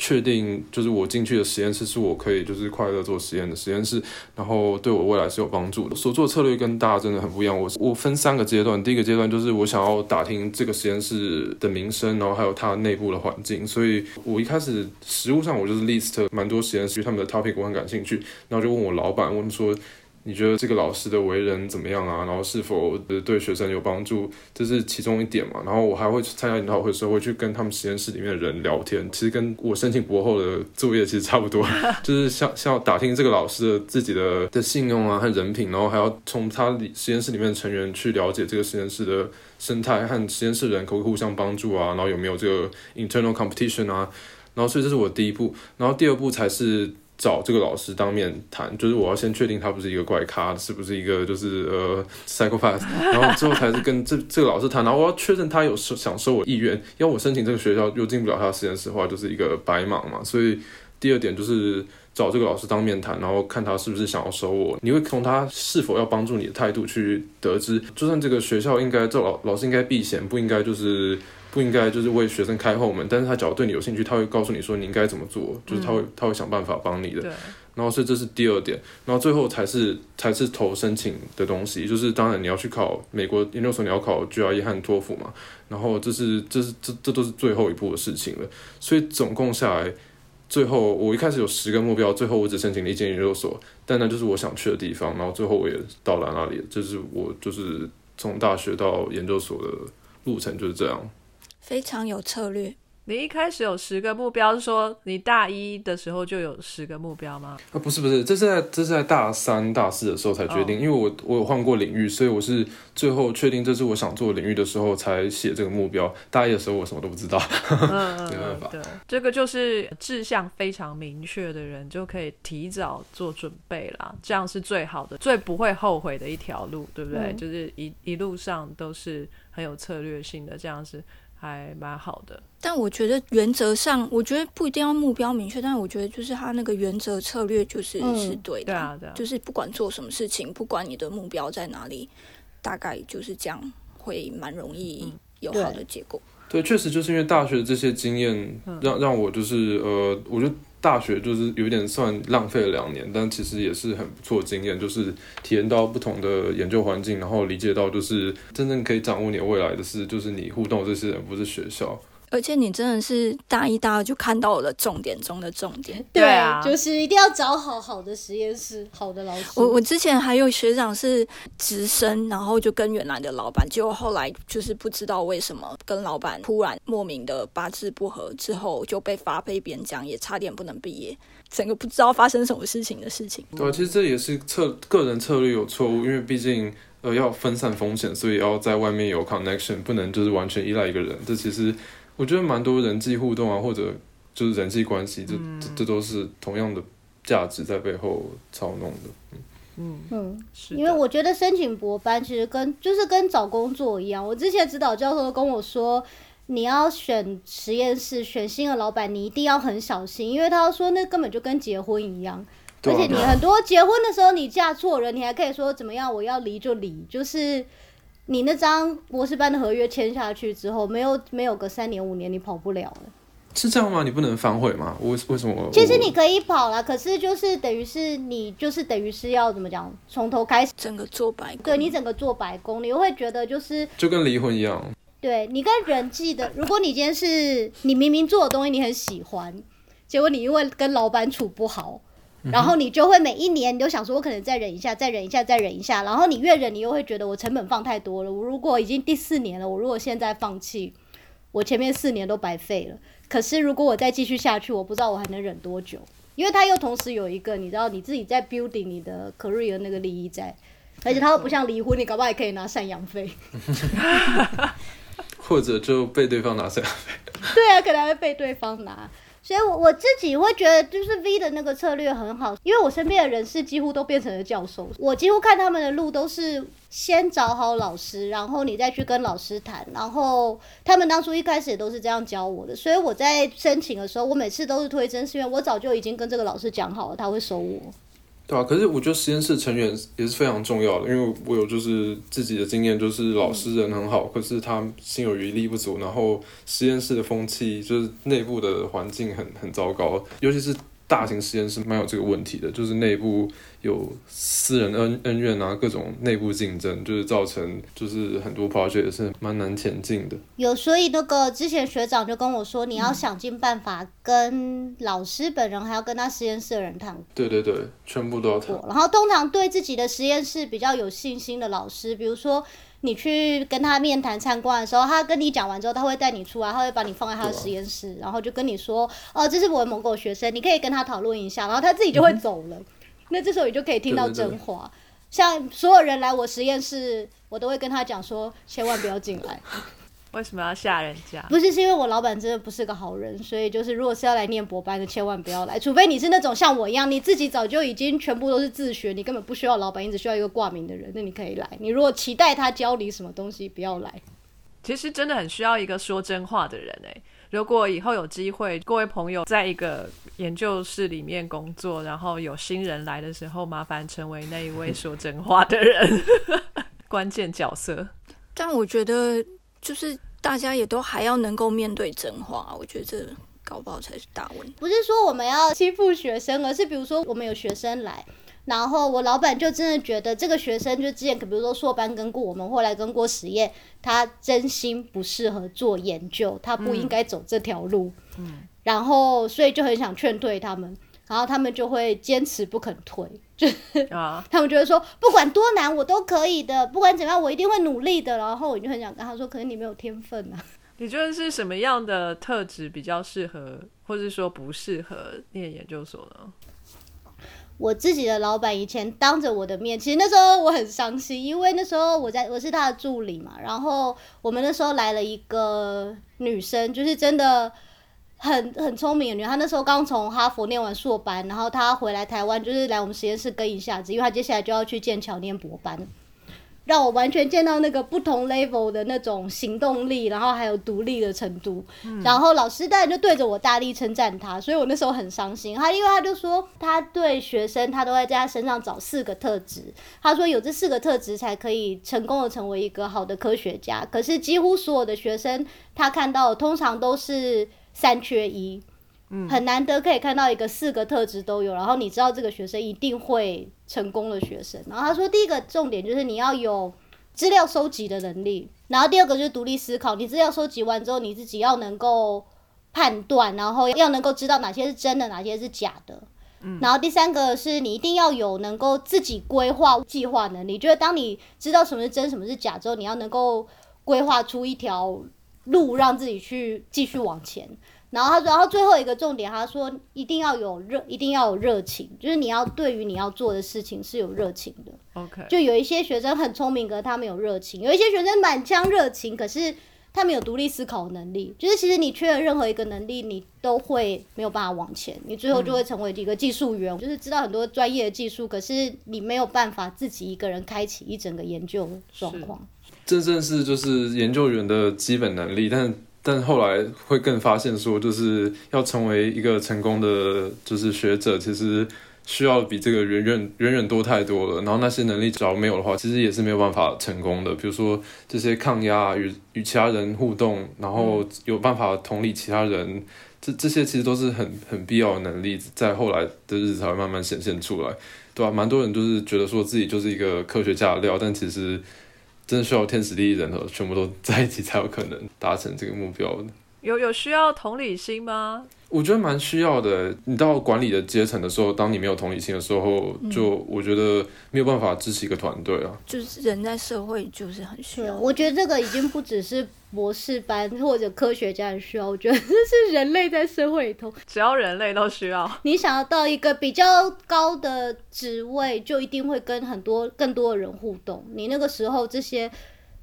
确定就是我进去的实验室是我可以就是快乐做实验的实验室，然后对我未来是有帮助的。所做的策略跟大家真的很不一样。我我分三个阶段，第一个阶段就是我想要打听这个实验室的名声，然后还有它内部的环境。所以我一开始实物上我就是 list 蛮多实验室，他们的 topic 我很感兴趣，然后就问我老板问说。你觉得这个老师的为人怎么样啊？然后是否对学生有帮助？这是其中一点嘛。然后我还会去参加研讨会的时候，会去跟他们实验室里面的人聊天。其实跟我申请博后的作业其实差不多，就是像像打听这个老师的自己的的信用啊和人品，然后还要从他实验室里面的成员去了解这个实验室的生态和实验室人可不可以互相帮助啊，然后有没有这个 internal competition 啊。然后所以这是我第一步，然后第二步才是。找这个老师当面谈，就是我要先确定他不是一个怪咖，是不是一个就是呃 psychopath，然后之后才是跟这这个老师谈，然后我要确认他有收想收我意愿，要我申请这个学校又进不了他的实验室的话，就是一个白忙嘛。所以第二点就是找这个老师当面谈，然后看他是不是想要收我，你会从他是否要帮助你的态度去得知，就算这个学校应该这老老师应该避嫌，不应该就是。不应该就是为学生开后门，但是他只要对你有兴趣，他会告诉你说你应该怎么做，就是他会他会想办法帮你的。然后所以这是第二点，然后最后才是才是投申请的东西，就是当然你要去考美国研究所，你要考 GRE 和托福嘛。然后这是这是这这都是最后一步的事情了。所以总共下来，最后我一开始有十个目标，最后我只申请了一间研究所，但那就是我想去的地方。然后最后我也到了那里，就是我就是从大学到研究所的路程就是这样。非常有策略。你一开始有十个目标，是说你大一的时候就有十个目标吗？啊，不是不是，这是在这是在大三、大四的时候才决定，因为我我有换过领域，所以我是最后确定这是我想做领域的时候才写这个目标。大一的时候我什么都不知道，没办法。对，这个就是志向非常明确的人就可以提早做准备啦，这样是最好的、最不会后悔的一条路，对不对？就是一一路上都是很有策略性的，这样是。还蛮好的，但我觉得原则上，我觉得不一定要目标明确，但是我觉得就是他那个原则策略就是是对的，对啊，对啊，就是不管做什么事情，不管你的目标在哪里，大概就是这样，会蛮容易有好的结果。对，确实就是因为大学的这些经验，让让我就是呃，我觉得。大学就是有点算浪费了两年，但其实也是很不错经验，就是体验到不同的研究环境，然后理解到就是真正可以掌握你未来的事，就是你互动这些人，不是学校。而且你真的是大一、大二就看到了重点中的重点，对啊，就是一定要找好好的实验室、好的老师。我我之前还有学长是直升，然后就跟原来的老板，结果后来就是不知道为什么跟老板突然莫名的八字不合，之后就被发配边疆，也差点不能毕业，整个不知道发生什么事情的事情。对，其实这也是策个人策略有错误，因为毕竟呃要分散风险，所以要在外面有 connection，不能就是完全依赖一个人。这其实。我觉得蛮多人际互动啊，或者就是人际关系，这这这都是同样的价值在背后操弄的。嗯嗯，是。因为我觉得申请博班其实跟就是跟找工作一样。我之前指导教授都跟我说，你要选实验室、选新的老板，你一定要很小心，因为他说那根本就跟结婚一样。而且你很多结婚的时候，你嫁错人，你还可以说怎么样？我要离就离，就是。你那张博士班的合约签下去之后，没有没有个三年五年，你跑不了了。是这样吗？你不能反悔吗？为为什么？其实你可以跑了，可是就是等于是你就是等于是要怎么讲，从头开始整个做白工。对你整个做白工，你会觉得就是就跟离婚一样。对你跟人际的，如果你今天是你明明做的东西你很喜欢，结果你因为跟老板处不好。然后你就会每一年你就想说，我可能再忍一下，再忍一下，再忍一下。然后你越忍，你又会觉得我成本放太多了。我如果已经第四年了，我如果现在放弃，我前面四年都白费了。可是如果我再继续下去，我不知道我还能忍多久。因为他又同时有一个，你知道你自己在 building 你的 career 那个利益在，而且他又不像离婚，你搞不好也可以拿赡养费，或者就被对方拿赡养费。对啊，可能会被对方拿。所以我我自己会觉得，就是 V 的那个策略很好，因为我身边的人士几乎都变成了教授，我几乎看他们的路都是先找好老师，然后你再去跟老师谈，然后他们当初一开始也都是这样教我的，所以我在申请的时候，我每次都是推甄，是因为我早就已经跟这个老师讲好了，他会收我。对啊，可是我觉得实验室成员也是非常重要的，因为我有就是自己的经验，就是老师人很好，可是他心有余力不足，然后实验室的风气就是内部的环境很很糟糕，尤其是。大型实验室蛮有这个问题的，就是内部有私人恩恩怨啊，各种内部竞争，就是造成就是很多 project 也是蛮难前进的。有，所以那个之前学长就跟我说，你要想尽办法跟老师本人，还要跟他实验室的人谈。对对对，全部都要谈。然后通常对自己的实验室比较有信心的老师，比如说。你去跟他面谈参观的时候，他跟你讲完之后，他会带你出来，他会把你放在他的实验室，然后就跟你说：“哦，这是我的某个学生，你可以跟他讨论一下。”然后他自己就会走了。那这时候你就可以听到真话。像所有人来我实验室，我都会跟他讲说：“千万不要进来。”为什么要吓人家？不是，是因为我老板真的不是个好人，所以就是如果是要来念博班的，千万不要来，除非你是那种像我一样，你自己早就已经全部都是自学，你根本不需要老板，你只需要一个挂名的人，那你可以来。你如果期待他教你什么东西，不要来。其实真的很需要一个说真话的人哎。如果以后有机会，各位朋友在一个研究室里面工作，然后有新人来的时候，麻烦成为那一位说真话的人，关键角色。但我觉得。就是大家也都还要能够面对真话，我觉得这搞不好才是大问题。不是说我们要欺负学生，而是比如说我们有学生来，然后我老板就真的觉得这个学生就之前，比如说硕班跟过我们，后来跟过实验，他真心不适合做研究，他不应该走这条路。嗯，然后所以就很想劝退他们。然后他们就会坚持不肯退，就啊，他们觉得说不管多难我都可以的，不管怎样我一定会努力的。然后我就很想跟他说，可是你没有天分啊。你觉得是什么样的特质比较适合，或者说不适合念研究所呢？我自己的老板以前当着我的面，其实那时候我很伤心，因为那时候我在我是他的助理嘛，然后我们那时候来了一个女生，就是真的。很很聪明的女，她那时候刚从哈佛念完硕班，然后她回来台湾，就是来我们实验室跟一下子，因为她接下来就要去剑桥念博班，让我完全见到那个不同 level 的那种行动力，然后还有独立的程度。然后老师当然就对着我大力称赞她，所以我那时候很伤心。他因为他就说他对学生，他都会在他身上找四个特质，他说有这四个特质才可以成功的成为一个好的科学家。可是几乎所有的学生，他看到通常都是。三缺一，嗯，很难得可以看到一个四个特质都有，然后你知道这个学生一定会成功的学生。然后他说，第一个重点就是你要有资料收集的能力，然后第二个就是独立思考。你资料收集完之后，你自己要能够判断，然后要能够知道哪些是真的，哪些是假的。嗯，然后第三个是你一定要有能够自己规划计划能力，就是当你知道什么是真，什么是假之后，你要能够规划出一条。路让自己去继续往前，然后他，然后最后一个重点，他说一定要有热，一定要有热情，就是你要对于你要做的事情是有热情的。OK，就有一些学生很聪明，可是他没有热情；有一些学生满腔热情，可是他没有独立思考能力。就是其实你缺了任何一个能力，你都会没有办法往前，你最后就会成为一个技术员，就是知道很多专业的技术，可是你没有办法自己一个人开启一整个研究状况。这正是就是研究员的基本能力，但但后来会更发现说，就是要成为一个成功的就是学者，其实需要比这个远远远远多太多了。然后那些能力只要没有的话，其实也是没有办法成功的。比如说这些抗压、与与其他人互动，然后有办法同理其他人，这这些其实都是很很必要的能力，在后来的日子才会慢慢显现出来，对吧？蛮多人就是觉得说自己就是一个科学家的料，但其实。真的需要天时地利人和，全部都在一起才有可能达成这个目标的。有有需要同理心吗？我觉得蛮需要的。你到管理的阶层的时候，当你没有同理心的时候，就我觉得没有办法支持一个团队啊。就是人在社会就是很需要。我觉得这个已经不只是博士班或者科学家的需要，我觉得这是人类在社会里头，只要人类都需要。你想要到一个比较高的职位，就一定会跟很多更多的人互动。你那个时候这些。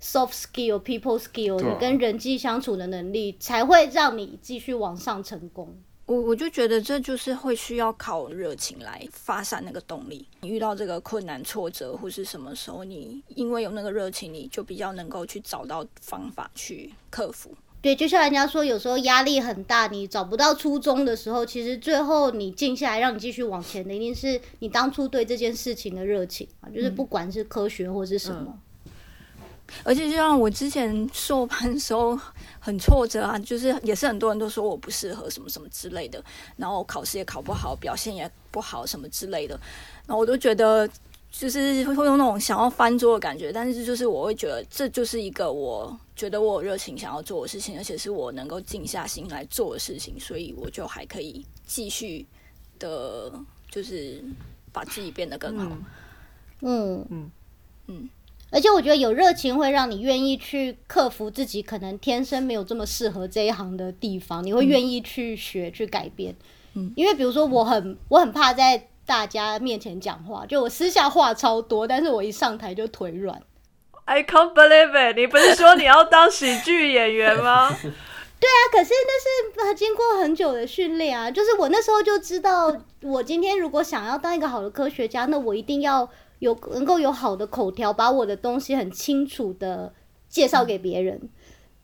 Soft skill, people skill，你跟人际相处的能力才会让你继续往上成功。我我就觉得这就是会需要靠热情来发散那个动力。你遇到这个困难、挫折或是什么时候，你因为有那个热情，你就比较能够去找到方法去克服。对，就像人家说，有时候压力很大，你找不到初衷的时候，其实最后你静下来，让你继续往前的，一定是你当初对这件事情的热情啊，就是不管是科学或是什么。而且就像我之前硕班的时候很挫折啊，就是也是很多人都说我不适合什么什么之类的，然后考试也考不好，表现也不好什么之类的，然后我都觉得就是会有那种想要翻桌的感觉。但是就是我会觉得这就是一个我觉得我有热情想要做的事情，而且是我能够静下心来做的事情，所以我就还可以继续的，就是把自己变得更好。嗯嗯嗯，而且我觉得有热情会让你愿意去克服自己可能天生没有这么适合这一行的地方，你会愿意去学、去改变。嗯，因为比如说我很我很怕在大家面前讲话，就我私下话超多，但是我一上台就腿软。I can't believe it！你不是说你要当喜剧演员吗？对啊，可是那是呃经过很久的训练啊。就是我那时候就知道，我今天如果想要当一个好的科学家，那我一定要有能够有好的口条，把我的东西很清楚的介绍给别人。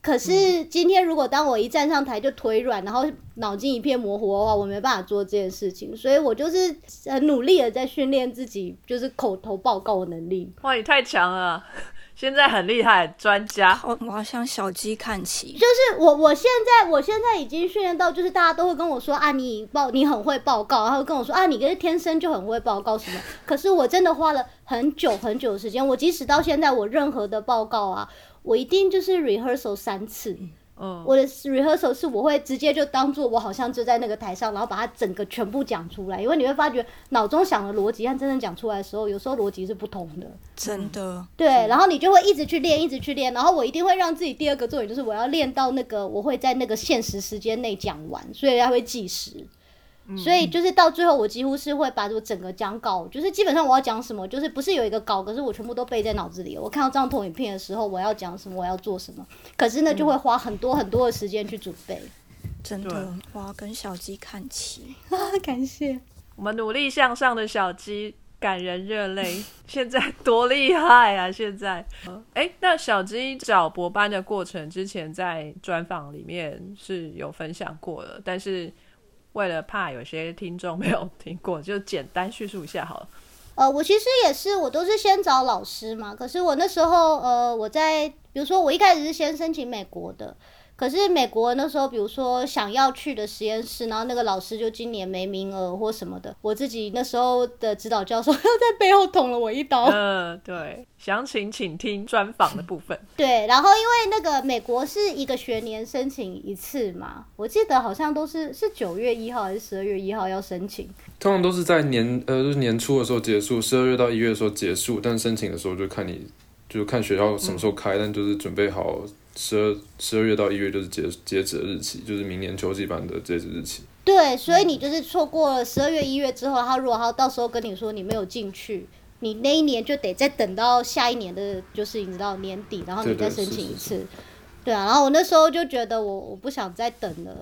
可是今天如果当我一站上台就腿软，然后脑筋一片模糊的话，我没办法做这件事情。所以我就是很努力的在训练自己，就是口头报告的能力。哇，你太强了！现在很厉害，专家。好，我要向小鸡看齐。就是我，我现在，我现在已经训练到，就是大家都会跟我说啊，你报你很会报告，然后跟我说啊，你跟天生就很会报告什么。可是我真的花了很久很久的时间，我即使到现在，我任何的报告啊，我一定就是 rehearsal 三次。嗯，我的 rehearsal 是我会直接就当做我好像就在那个台上，然后把它整个全部讲出来，因为你会发觉脑中想的逻辑和真正讲出来的时候，有时候逻辑是不同的。真的，对，然后你就会一直去练，一直去练，然后我一定会让自己第二个重点就是我要练到那个我会在那个限时时间内讲完，所以它会计时。所以就是到最后，我几乎是会把我整个讲稿，就是基本上我要讲什么，就是不是有一个稿，可是我全部都背在脑子里。我看到这张投影片的时候，我要讲什么，我要做什么，可是呢，就会花很多很多的时间去准备。真的，我要跟小鸡看齐。感谢。我们努力向上的小鸡，感人热泪。现在多厉害啊！现在，哎、那小鸡找博班的过程，之前在专访里面是有分享过的，但是为了怕有些听众没有听过，就简单叙述一下好了。呃，我其实也是，我都是先找老师嘛。可是我那时候，呃，我在比如说我一开始是先申请美国的，可是美国那时候，比如说想要去的实验室，然后那个老师就今年没名额或什么的，我自己那时候的指导教授又在背后捅了我一刀。嗯，对，详情请听专访的部分。对，然后因为那个美国是一个学年申请一次嘛，我记得好像都是是九月一号还是十二月一号要申请。通常都是在年呃就是年初的时候结束，十二月到一月的时候结束，但申请的时候就看你就看学校什么时候开，但就是准备好十二十二月到一月就是截截止的日期，就是明年秋季版的截止日期。对，所以你就是错过了十二月、一月之后，他如果他到时候跟你说你没有进去，你那一年就得再等到下一年的，就是你知道年底，然后你再申请一是是次。对啊，然后我那时候就觉得我我不想再等了，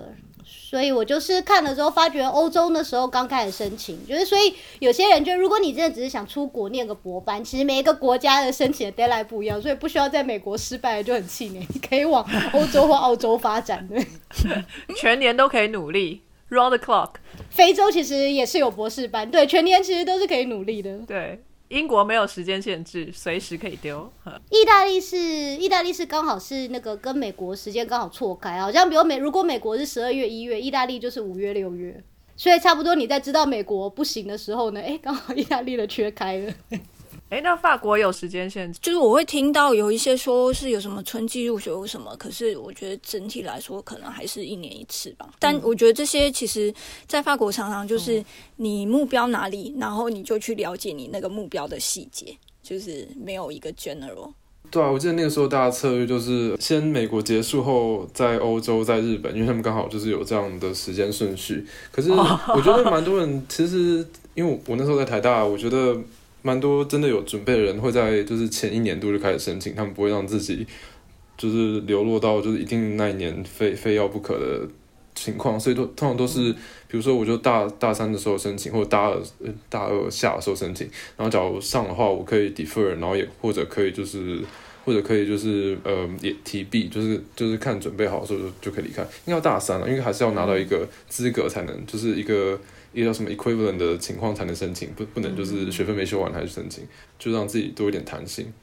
所以我就是看了之后发觉欧洲那时候刚开始申请，就是所以有些人就如果你真的只是想出国念个博班，其实每一个国家的申请的 deadline 不一样，所以不需要在美国失败了就很气馁，你可以往欧洲或澳洲发展的。全年都可以努力，round the clock。非洲其实也是有博士班，对，全年其实都是可以努力的。对，英国没有时间限制，随时可以丢。意大利是意大利是刚好是那个跟美国时间刚好错开，好像比如美如果美国是十二月一月，意大利就是五月六月，所以差不多你在知道美国不行的时候呢，哎、刚好意大利的缺开了。哎、那法国有时间限制？就是我会听到有一些说是有什么春季入学或什么，可是我觉得整体来说可能还是一年一次吧。但我觉得这些其实，在法国常常就是你目标哪里，然后你就去了解你那个目标的细节，就是没有一个 general。对啊，我记得那个时候大家策略就是先美国结束后，在欧洲，在日本，因为他们刚好就是有这样的时间顺序。可是 我觉得蛮多人其实，因为我那时候在台大，我觉得蛮多真的有准备的人会在就是前一年度就开始申请，他们不会让自己就是流落到就是一定那一年非非要不可的情况，所以都通常都是，比如说我就大大三的时候申请，或者大二呃大二下的时候申请，然后假如上的话，我可以 defer，然后也或者可以就是或者可以就是呃也提毕，就是就是看准备好的时候就就可以离开。应该要大三了，因为还是要拿到一个资格才能，就是一个一个叫什么 equivalent 的情况才能申请，不不能就是学分没修完还是申请，就让自己多一点弹性。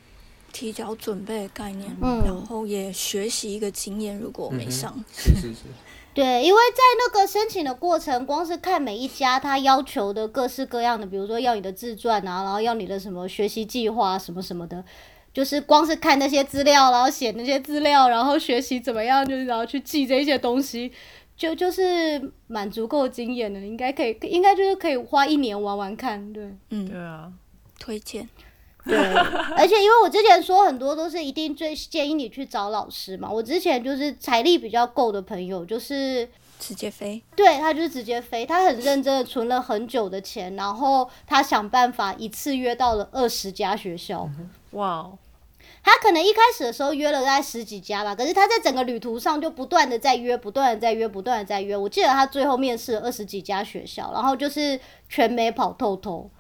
提早准备的概念，嗯然后也学习一个经验。如果我没上，是是是，对，因为在那个申请的过程，光是看每一家他要求的各式各样的，比如说要你的自传啊，然后要你的什么学习计划什么什么的，就是光是看那些资料，然后写那些资料，然后学习怎么样，就是然后去记这些东西，就就是蛮足够经验的，应该可以，应该就是可以花一年玩玩看，对。嗯，对啊，推荐。对，而且因为我之前说很多都是一定最建议你去找老师嘛，我之前就是财力比较够的朋友，就是直接飞，对他就是直接飞，他很认真的存了很久的钱，然后他想办法一次约到了二十家学校。哇哦，他可能一开始的时候约了大概十几家吧，可是他在整个旅途上就不断的在约，不断的在约，不断的在约。我记得他最后面试了二十几家学校，然后就是全美跑透透。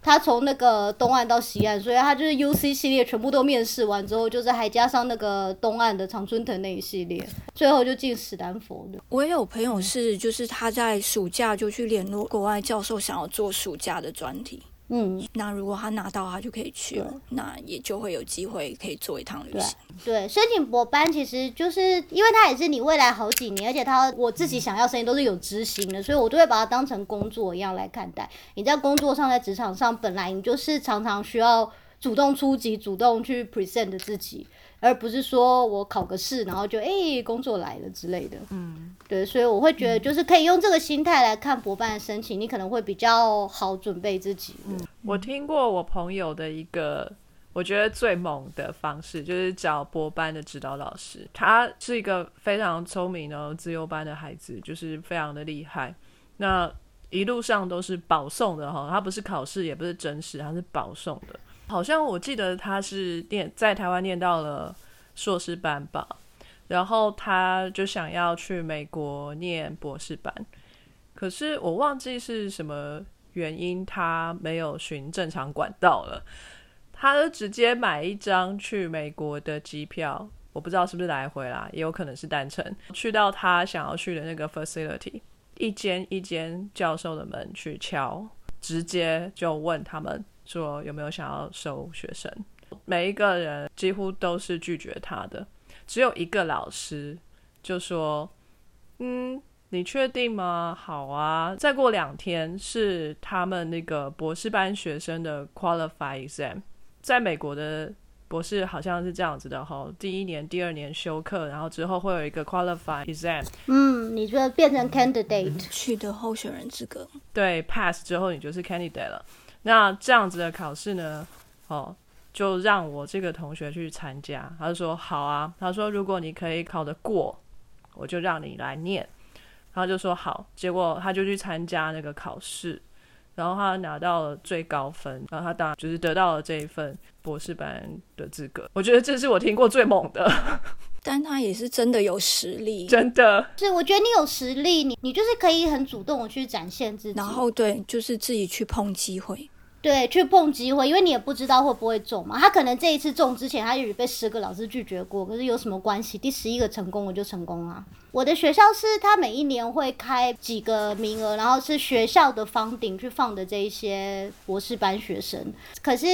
他从那个东岸到西岸，所以他就是 U C 系列全部都面试完之后，就是还加上那个东岸的常春藤那一系列，最后就进史丹佛的。我也有朋友是，就是他在暑假就去联络国外教授，想要做暑假的专题。嗯，那如果他拿到，他就可以去了，那也就会有机会可以做一趟旅行。对，申请博班其实就是因为它也是你未来好几年，而且他我自己想要申请都是有执行的，所以我都会把它当成工作一样来看待。你在工作上，在职场上，本来你就是常常需要主动出击、主动去 present 自己，而不是说我考个试，然后就哎、工作来了之类的。嗯，对，所以我会觉得就是可以用这个心态来看博班的申请，你可能会比较好准备自己。嗯，我听过我朋友的一个，我觉得最猛的方式就是找博班的指导老师。他是一个非常聪明的自由班的孩子，就是非常的厉害。那一路上都是保送的哈，他不是考试，也不是真实，他是保送的。好像我记得他是念在台湾念到了硕士班吧，然后他就想要去美国念博士班，可是我忘记是什么原因，他没有循正常管道了，他就直接买一张去美国的机票，我不知道是不是来回啦，也有可能是单程，去到他想要去的那个 facility，一间一间教授的门去敲，直接就问他们说有没有想要收学生，每一个人几乎都是拒绝他的，只有一个老师就说，嗯。你确定吗？好啊，再过两天是他们那个博士班学生的 qualify exam，在美国的博士好像是这样子的哈，第一年、第二年修课，然后之后会有一个 qualify exam，嗯，你就变成 candidate。取得候选人资格，对 pass 之后你就是 candidate 了。那这样子的考试呢，哦，就让我这个同学去参加，他就说好啊，他说如果你可以考得过，我就让你来念。然后就说好，结果他就去参加那个考试，然后他拿到了最高分，然后他当然就是得到了这一份博士班的资格。我觉得这是我听过最猛的，但他也是真的有实力。真的。是，我觉得你有实力，你你就是可以很主动的去展现自己，然后对，就是自己去碰机会。对去碰机会，因为你也不知道会不会中嘛。他可能这一次中之前，他也许被十个老师拒绝过，可是有什么关系？第十一个成功，我就成功了。我的学校是他每一年会开几个名额，然后是学校的房顶去放的这一些博士班学生。可是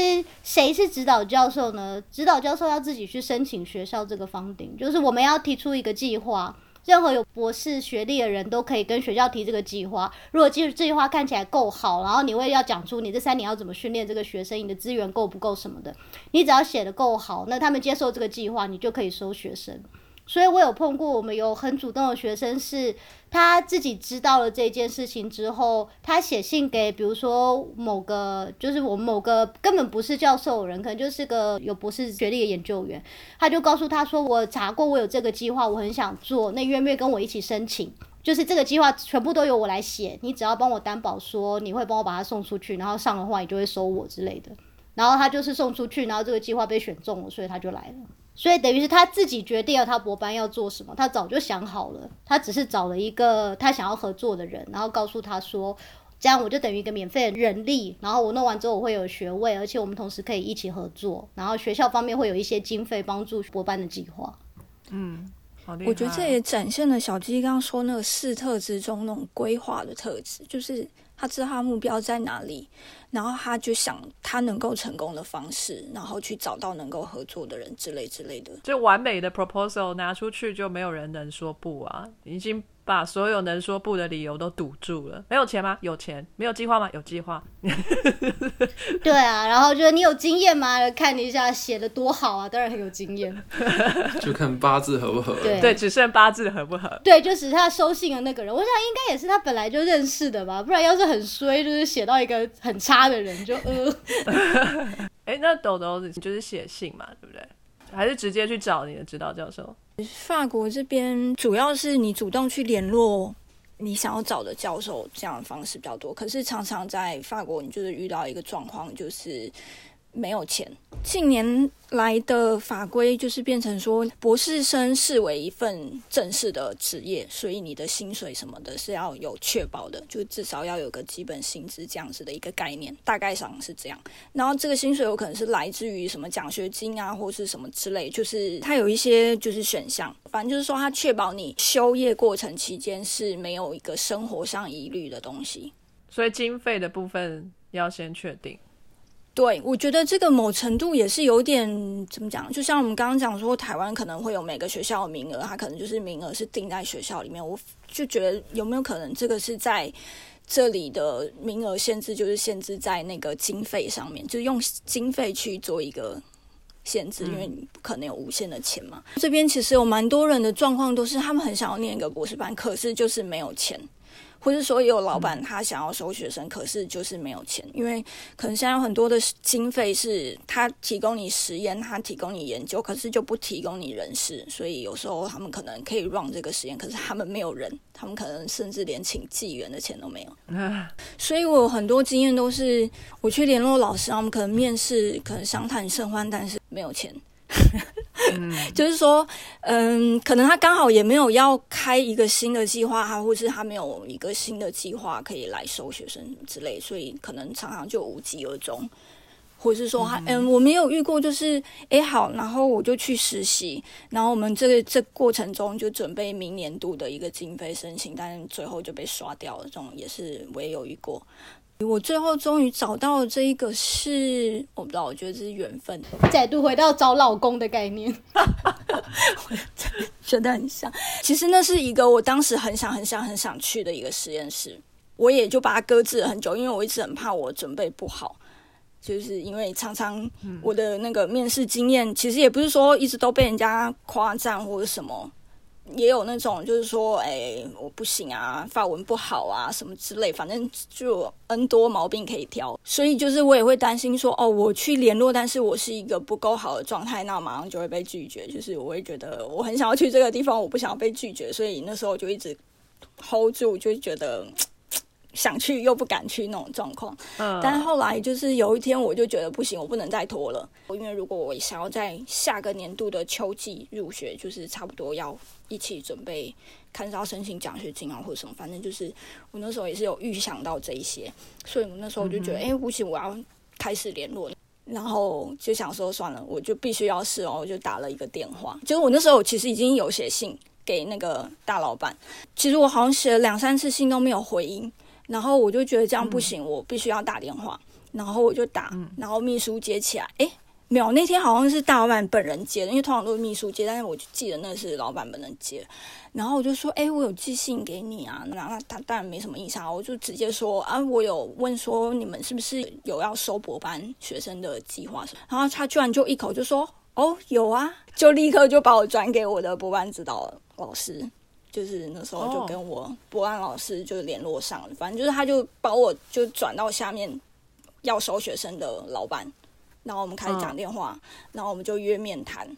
谁是指导教授呢？指导教授要自己去申请学校这个房顶，就是我们要提出一个计划。任何有博士学历的人都可以跟学校提这个计划。如果这这句话看起来够好，然后你会要讲出你这三年要怎么训练这个学生，你的资源够不够什么的，你只要写的够好，那他们接受这个计划，你就可以收学生。所以我有碰过，我们有很主动的学生，是他自己知道了这件事情之后，他写信给，比如说某个，就是我们某个根本不是教授的人，可能就是个有博士学历的研究员，他就告诉他说，我查过，我有这个计划，我很想做，那愿不愿意跟我一起申请？就是这个计划全部都由我来写，你只要帮我担保说你会帮我把它送出去，然后上的话你就会收我之类的。然后他就是送出去，然后这个计划被选中了，所以他就来了。所以等于是他自己决定了他博班要做什么，他早就想好了，他只是找了一个他想要合作的人，然后告诉他说，这样我就等于一个免费的人力，然后我弄完之后我会有学位，而且我们同时可以一起合作，然后学校方面会有一些经费帮助博班的计划。嗯，好。我觉得这也展现了小鸡刚刚说那个四特质中那种规划的特质，就是他知道他目标在哪里，然后他就想他能够成功的方式，然后去找到能够合作的人之类之类的。就完美的 proposal 拿出去，就没有人能说不啊！已经把所有能说不的理由都堵住了。没有钱吗？有钱。没有计划吗？有计划。对啊，然后就是你有经验吗？看一下写的多好啊，当然很有经验。就看八字合不合。对对，只剩八字合不合？对，就是他收信的那个人，我想应该也是他本来就认识的吧，不然要是很衰，就是写到一个很差的人，就呃。哎，那豆豆你就是写信嘛，对不对？还是直接去找你的指导教授？法国这边主要是你主动去联络你想要找的教授，这样的方式比较多。可是常常在法国，你就是遇到一个状况，就是没有钱。近年来的法规就是变成说，博士生视为一份正式的职业，所以你的薪水什么的是要有确保的，就至少要有个基本薪资这样子的一个概念，大概上是这样。然后这个薪水有可能是来自于什么奖学金啊，或是什么之类，就是它有一些就是选项，反正就是说它确保你修业过程期间是没有一个生活上疑虑的东西。所以经费的部分要先确定。对，我觉得这个某程度也是有点怎么讲，就像我们刚刚讲说，台湾可能会有每个学校的名额，它可能就是名额是定在学校里面。我就觉得有没有可能这个是在这里的名额限制，就是限制在那个经费上面，就是用经费去做一个限制，因为你不可能有无限的钱嘛。这边其实有蛮多人的状况都是，他们很想要念一个博士班，可是就是没有钱。或是说，也有老板他想要收学生，可是就是没有钱，因为可能现在有很多的经费是他提供你实验，他提供你研究，可是就不提供你人事，所以有时候他们可能可以让这个实验，可是他们没有人，他们可能甚至连请纪元的钱都没有。所以我有很多经验都是我去联络老师，他们可能面试，可能相谈甚欢，但是没有钱。就是说，嗯，可能他刚好也没有要开一个新的计划，他或是他没有一个新的计划可以来收学生之类，所以可能常常就无疾而终，或是说，他嗯，我没有遇过，就是哎好，然后我就去实习，然后我们这个这过程中就准备明年度的一个经费申请，但是最后就被刷掉了，这种也是我也有遇过。我最后终于找到了这一个是，我不知道，我觉得这是缘分。再度回到找老公的概念，觉得很像。其实那是一个我当时很想、很想、很想去的一个实验室，我也就把它搁置了很久，因为我一直很怕我准备不好，就是因为常常我的那个面试经验，其实也不是说一直都被人家夸赞或者什么。也有那种就是说，哎，我不行啊，发文不好啊，什么之类，反正就 N 多毛病可以挑。所以就是我也会担心说，哦，我去联络，但是我是一个不够好的状态，那马上就会被拒绝。就是我会觉得我很想要去这个地方，我不想要被拒绝，所以那时候就一直 hold 住，就觉得想去又不敢去那种状况。嗯，但后来就是有一天，我就觉得不行，我不能再拖了，因为如果我想要在下个年度的秋季入学，就是差不多要。一起准备，看是要申请奖学金啊，或者什么，反正就是我那时候也是有预想到这一些，所以我那时候就觉得，哎，不行，我要开始联络，然后就想说，算了，我就必须要试哦，我就打了一个电话。就是我那时候其实已经有写信给那个大老板，其实我好像写了两三次信都没有回音，然后我就觉得这样不行，我必须要打电话，然后我就打，然后秘书接起来，哎。没有，那天好像是大老板本人接的，因为通常都是秘书接，但是我就记得那是老板本人接。然后我就说：“哎，我有寄信给你啊。”那那他当然没什么印象，我就直接说：“啊，我有问说你们是不是有要收博班学生的计划？”然后他居然就一口就说：“哦，有啊！”就立刻就把我转给我的博班指导老师，就是那时候就跟我博班老师就联络上了。反正就是他就把我就转到下面要收学生的老板。然后我们开始讲电话，然后我们就约面谈，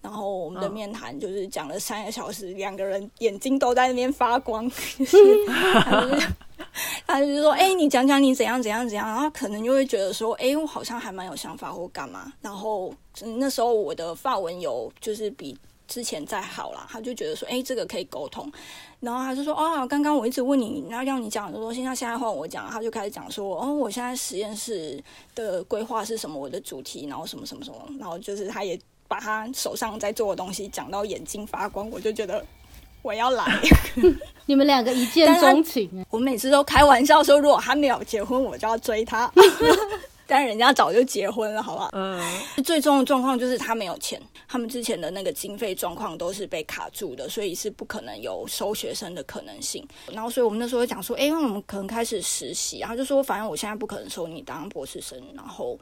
然后我们的面谈就是讲了三个小时，两个人眼睛都在那边发光，他 他就是说，哎、你讲讲你怎样怎样怎样，然后可能就会觉得说，哎、我好像还蛮有想法或干嘛。然后嗯那时候我的发文有就是比之前再好啦，他就觉得说，哎、这个可以沟通。然后他就说，哦，刚刚我一直问你，然后让你讲很多东西，那现在换我讲，他就开始讲说，哦，我现在实验室的规划是什么，我的主题，然后什么什么什么，然后就是他也把他手上在做的东西讲到眼睛发光，我就觉得我要来。你们两个一见钟情哎，我每次都开玩笑说，如果他没有结婚，我就要追他。但人家早就结婚了，好吧？嗯，最终的状况就是他没有钱，他们之前的那个经费状况都是被卡住的，所以是不可能有收学生的可能性。然后，所以我们那时候讲说，哎、那我们可能开始实习，然后就说，反正我现在不可能收你当博士生，然后，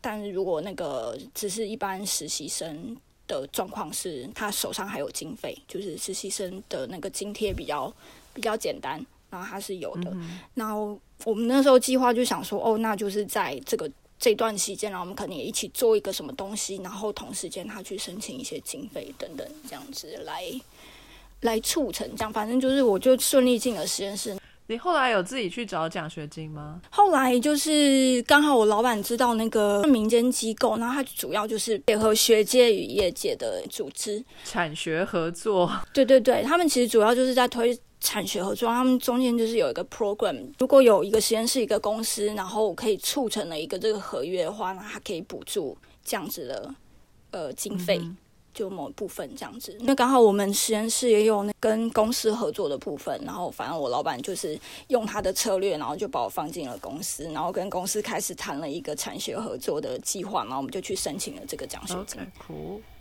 但是如果那个只是一般实习生的状况是，他手上还有经费，就是实习生的那个津贴比较比较简单，然后他是有的。然后我们那时候计划就想说，哦，那就是在这个这段期间，然后我们可能也一起做一个什么东西，然后同时间他去申请一些经费等等，这样子来来促成这样。反正就是我就顺利进了实验室。你后来有自己去找奖学金吗？后来就是刚好我老板知道那个民间机构，然后他主要就是配合学界与业界的组织，产学合作，对对对，他们其实主要就是在推产学合作，他们中间就是有一个 program，如果有一个实验室、一个公司，然后可以促成了一个这个合约的话，那它可以补助这样子的呃经费。就某一部分这样子，那刚好我们实验室也有那跟公司合作的部分，然后反正我老板就是用他的策略，然后就把我放进了公司，然后跟公司开始谈了一个产学合作的计划，然后我们就去申请了这个奖学金。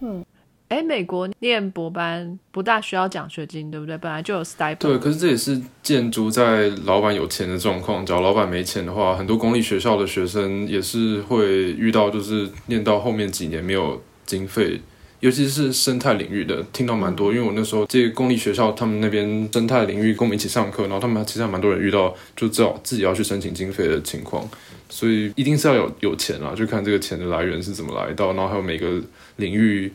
嗯，哎，美国念博班不大需要奖学金，对不对？本来就有 stipend。对，可是这也是建筑在老板有钱的状况。只要老板没钱的话，很多公立学校的学生也是会遇到，就是念到后面几年没有经费。尤其是生态领域的，听到蛮多，因为我那时候这个公立学校，他们那边生态领域跟我们一起上课，然后他们其实还蛮多人遇到就知道自己要去申请经费的情况，所以一定是要有有钱啊，就看这个钱的来源是怎么来到，然后还有每个领域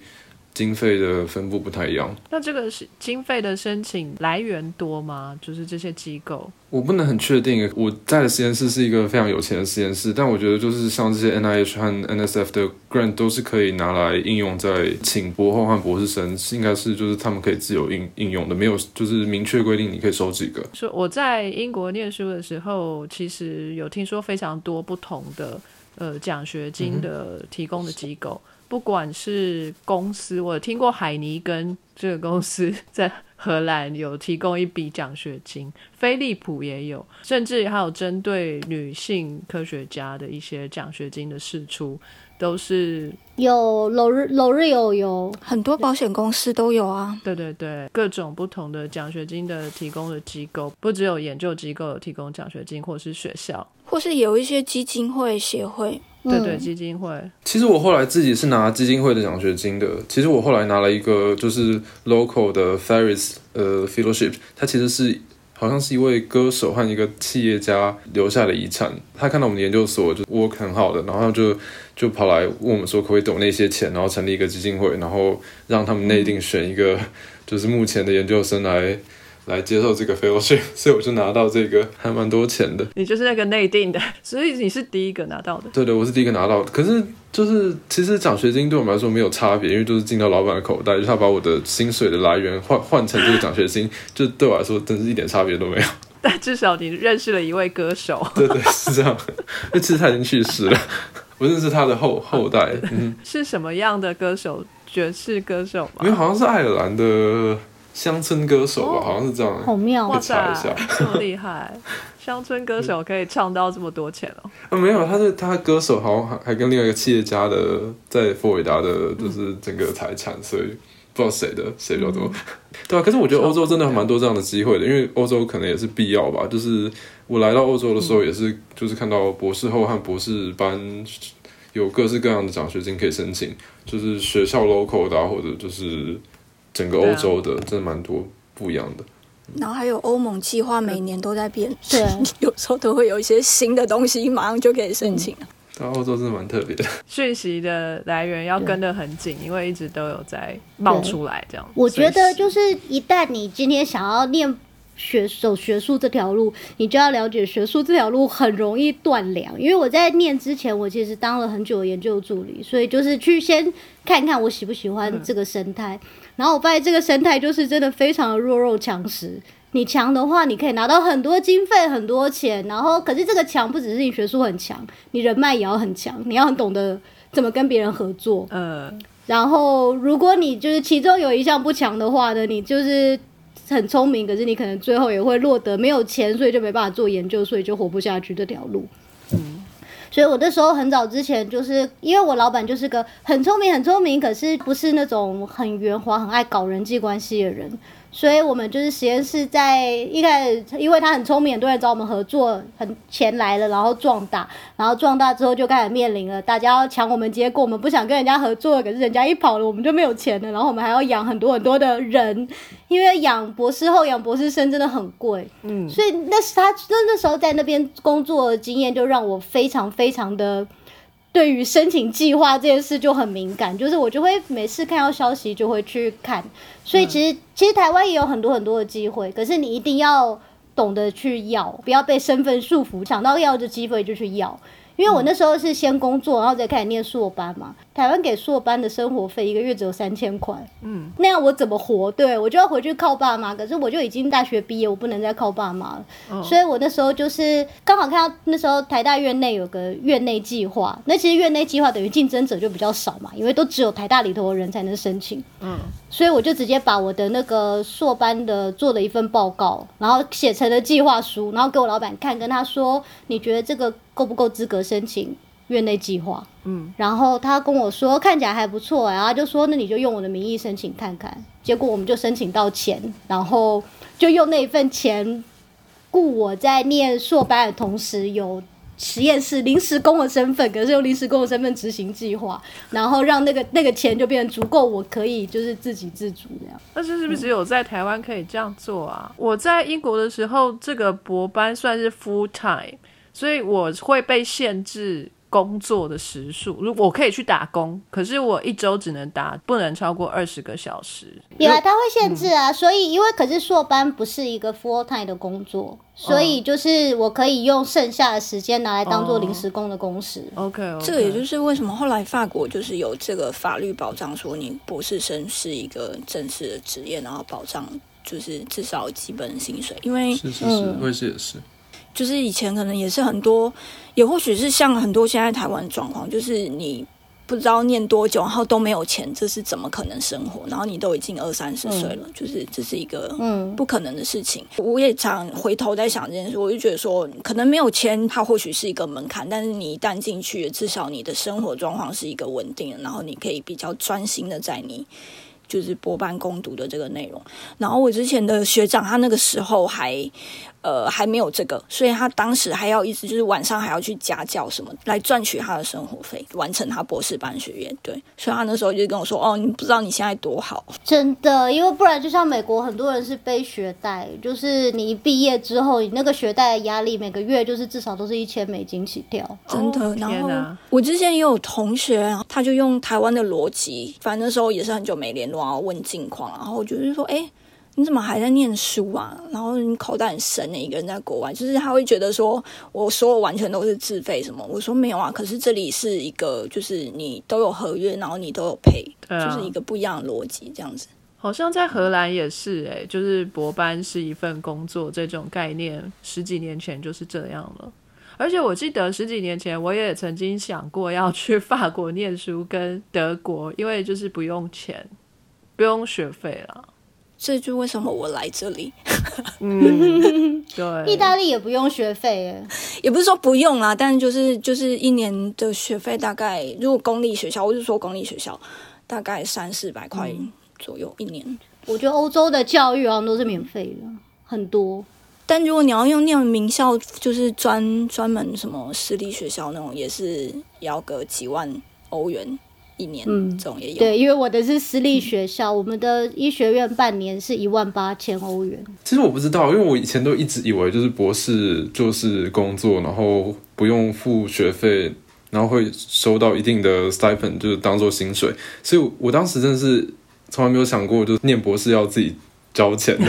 经费的分布不太一样。那这个是经费的申请来源多吗？就是这些机构，我不能很确定，我在的实验室是一个非常有钱的实验室，但我觉得就是像这些 NIH 和 NSF 的 grant 都是可以拿来应用在请博后和博士生，应该是就是他们可以自由应应用的，没有就是明确规定你可以收几个。说我在英国念书的时候，其实有听说非常多不同的呃奖学金的提供的机构，不管是公司，我有听过海尼根这个公司在荷兰有提供一笔奖学金，飞利浦也有，甚至还有针对女性科学家的一些奖学金的释出，都是有 l o r l i o 有。很多保险公司都有啊，对对对，各种不同的奖学金的提供的机构，不只有研究机构有提供奖学金，或是学校，或是有一些基金会、协会，对对，嗯基金会。其实我后来自己是拿基金会的奖学金的。其实我后来拿了一个就是 local 的 Ferris 呃 fellowship，它其实是好像是一位歌手和一个企业家留下的遗产。他看到我们的研究所就 work 很好的，然后他就就跑来问我们说可不可以抖那些钱，然后成立一个基金会，然后让他们内定选一个 就是目前的研究生来。来接受这个 fellowship，所以我就拿到这个还蛮多钱的。你就是那个内定的，所以你是第一个拿到的。对对，我是第一个拿到的。可是就是其实奖学金对我们来说没有差别，因为就是进到老板的口袋，就是他把我的薪水的来源换 换成这个奖学金，就对我来说真是一点差别都没有。但至少你认识了一位歌手，对对是这样，因为其实他已经去世了，我认识他的后后代，嗯，是什么样的歌手？爵士歌手因为吗？好像是爱尔兰的乡村歌手吧，哦好像是这样。好妙哇我查塞一下，这么厉害！乡村歌手可以唱到这么多钱哦。啊，没有，他是他歌手好像还还跟另外一个企业家的在佛罗里达的，就是整个财产，所以不知道谁的谁比较多。对啊，可是我觉得欧洲真的蛮多这样的机会的，因为欧洲可能也是必要吧。就是我来到欧洲的时候，也是就是看到博士后和博士班有各式各样的奖学金可以申请，就是学校 local 的、啊，或者就是整个欧洲的，真的蛮多不一样的。然后还有欧盟计划，每年都在变，对，有时候都会有一些新的东西，马上就可以申请了。但欧洲真的蛮特别的。讯息的来源要跟得很紧，因为一直都有在冒出来这样。我觉得就是一旦你今天想要念学走学术这条路，你就要了解学术这条路很容易断粮。因为我在念之前，我其实当了很久的研究助理，所以就是去先看看我喜不喜欢这个生态。然后我发现这个生态就是真的非常的弱肉强食。你强的话，你可以拿到很多经费、很多钱。然后，可是这个强不只是你学术很强，你人脉也要很强，你要很懂得怎么跟别人合作。呃，然后，如果你就是其中有一项不强的话呢，你就是很聪明，可是你可能最后也会落得没有钱，所以就没办法做研究，所以就活不下去这条路。所以我那时候很早之前，就是因为我老板就是个很聪明、很聪明，可是不是那种很圆滑、很爱搞人际关系的人。所以我们就是实验室在一开始，因为他很聪明，很多人找我们合作，很钱来了，然后壮大，然后壮大之后就开始面临了，大家要抢我们结果，我们不想跟人家合作，可是人家一跑了，我们就没有钱了，然后我们还要养很多很多的人，因为养博士后、养博士生真的很贵，嗯，所以那是他那那时候在那边工作的经验，就让我非常非常的。对于申请计划这件事就很敏感，就是我就会每次看到消息就会去看，所以其实其实台湾也有很多很多的机会，可是你一定要懂得去要，不要被身份束缚，想到要的机会就去要。因为我那时候是先工作，然后再开始念硕班嘛。台湾给硕班的生活费一个月只有三千块，嗯，那样我怎么活？对我就要回去靠爸妈。可是我就已经大学毕业，我不能再靠爸妈了。所以我那时候就是刚好看到那时候台大院内有个院内计划，那其实院内计划等于竞争者就比较少嘛，因为都只有台大里头的人才能申请。嗯，所以我就直接把我的那个硕班的做了一份报告，然后写成了计划书，然后给我老板看，跟他说你觉得这个。够不够资格申请院内计划？嗯，然后他跟我说看起来还不错，然后就说那你就用我的名义申请看看。结果我们就申请到钱，然后就用那一份钱雇我在念硕班的同时有实验室临时工的身份，可是用临时工的身份执行计划，然后让那个那个钱就变成足够我可以就是自给自足这样。那是是不是只有在台湾可以这样做啊？我在英国的时候，这个博班算是 full time。所以我会被限制工作的时数，如果我可以去打工，可是我一周只能打，不能超过二十个小时。有啊，他会限制啊，所以因为可是硕班不是一个 full time 的工作，所以就是我可以用剩下的时间拿来当做临时工的工时。OK，这个也就是为什么后来法国就是有这个法律保障，说你博士生是一个正式的职业，然后保障就是至少基本薪水，因为是是是，会是也是。就是以前可能也是很多，也或许是像很多现在台湾状况，就是你不知道念多久，然后都没有钱，这是怎么可能生活？然后你都已经二三十岁了，就是这是一个嗯不可能的事情。我也常回头在想这件事，我就觉得说，可能没有钱，它或许是一个门槛，但是你一旦进去，至少你的生活状况是一个稳定的，然后你可以比较专心的在你就是博班攻读的这个内容。然后我之前的学长，他那个时候还。呃，还没有这个，所以他当时还要一直就是晚上还要去家教什么来赚取他的生活费，完成他博士班学业。对，所以他那时候就跟我说：“哦，你不知道你现在多好。”真的，因为不然就像美国很多人是背学贷，就是你一毕业之后，你那个学贷的压力每个月就是至少都是一千美金起跳，真的。然后我之前也有同学，他就用台湾的逻辑，反正那时候也是很久没联络，然后问近况，然后我就是说：“哎。”你怎么还在念书啊？然后你口袋很深的一个人在国外，就是他会觉得说，我说完全都是自费什么？我说没有啊，可是这里是一个，就是你都有合约，然后你都有赔，就是一个不一样的逻辑这样子。好像在荷兰也是，哎，就是博班是一份工作这种概念，十几年前就是这样了。而且我记得十几年前我也曾经想过要去法国念书跟德国，因为就是不用钱，不用学费了。这就为什么我来这里。嗯，对，意大利也不用学费，也不是说不用啦，但就是就是一年的学费大概，如果公立学校，我就说公立学校，大概三四百块左右一年。我觉得欧洲的教育好像都是免费的，很多。但如果你要用念名校，就是专专门什么私立学校那种，也是要个几万欧元。一年，嗯，这种也有。对，因为我的是私立学校，我们的医学院半年是一万八千欧元。其实我不知道，因为我以前都一直以为就是博士就是工作，然后不用付学费，然后会收到一定的 stipend，就是当做薪水。所以我当时真的是从来没有想过，就是念博士要自己交钱的，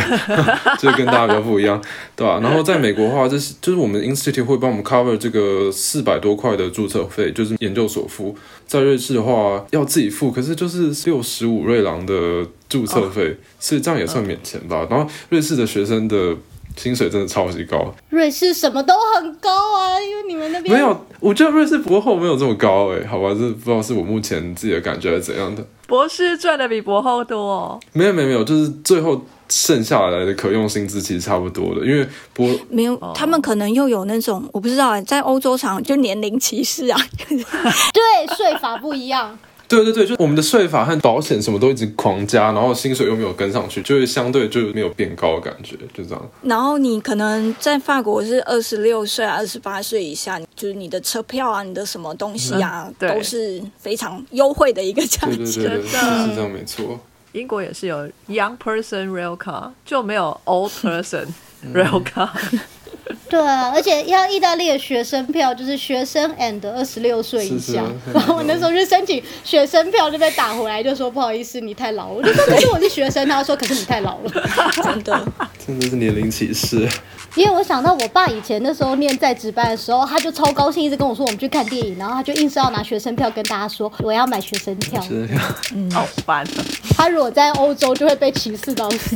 这 跟大家比较不一样，对吧、然后在美国的话，就是就是我们 institute 会帮我们 cover 这个四百多块的注册费，就是研究所付。在瑞士的话要自己付，可是就是六十五瑞郎的注册费，所以这样也算免钱吧。然后瑞士的学生的薪水真的超级高，瑞士什么都很高啊，因为你们那边。没有，我觉得瑞士博后没有这么高诶、好吧，这不知道是我目前自己的感觉还是怎样的。博士赚的比博后多、哦，没有没有没有，就是最后剩下来的可用薪资其实差不多的，因为博没有，他们可能又有那种我不知道哎，在欧洲场就年龄歧视啊，对税法不一样。对对对，就我们的税法和保险什么都一直狂加，然后薪水又没有跟上去，就是相对就没有变高的感觉，就这样。然后你可能在法国是二十六岁啊、二十八岁以下，就是你的车票啊、你的什么东西啊，嗯都是非常优惠的一个价对对钱。对对，真的是这样没错。英国也是有 young person rail car，就没有 old person rail car。对啊，而且要意大利的学生票就是学生 and 二十六岁以下，然后 我那时候就申请学生票就被打回来，就说不好意思你太老了，我就说可是我是学生，他说可是你太老了，真的，真的是年龄歧视。因为我想到我爸以前那时候念在职班的时候，他就超高兴，一直跟我说我们去看电影，然后他就硬是要拿学生票跟大家说我要买学生票，是这样。好烦啊！他如果在欧洲就会被歧视到死。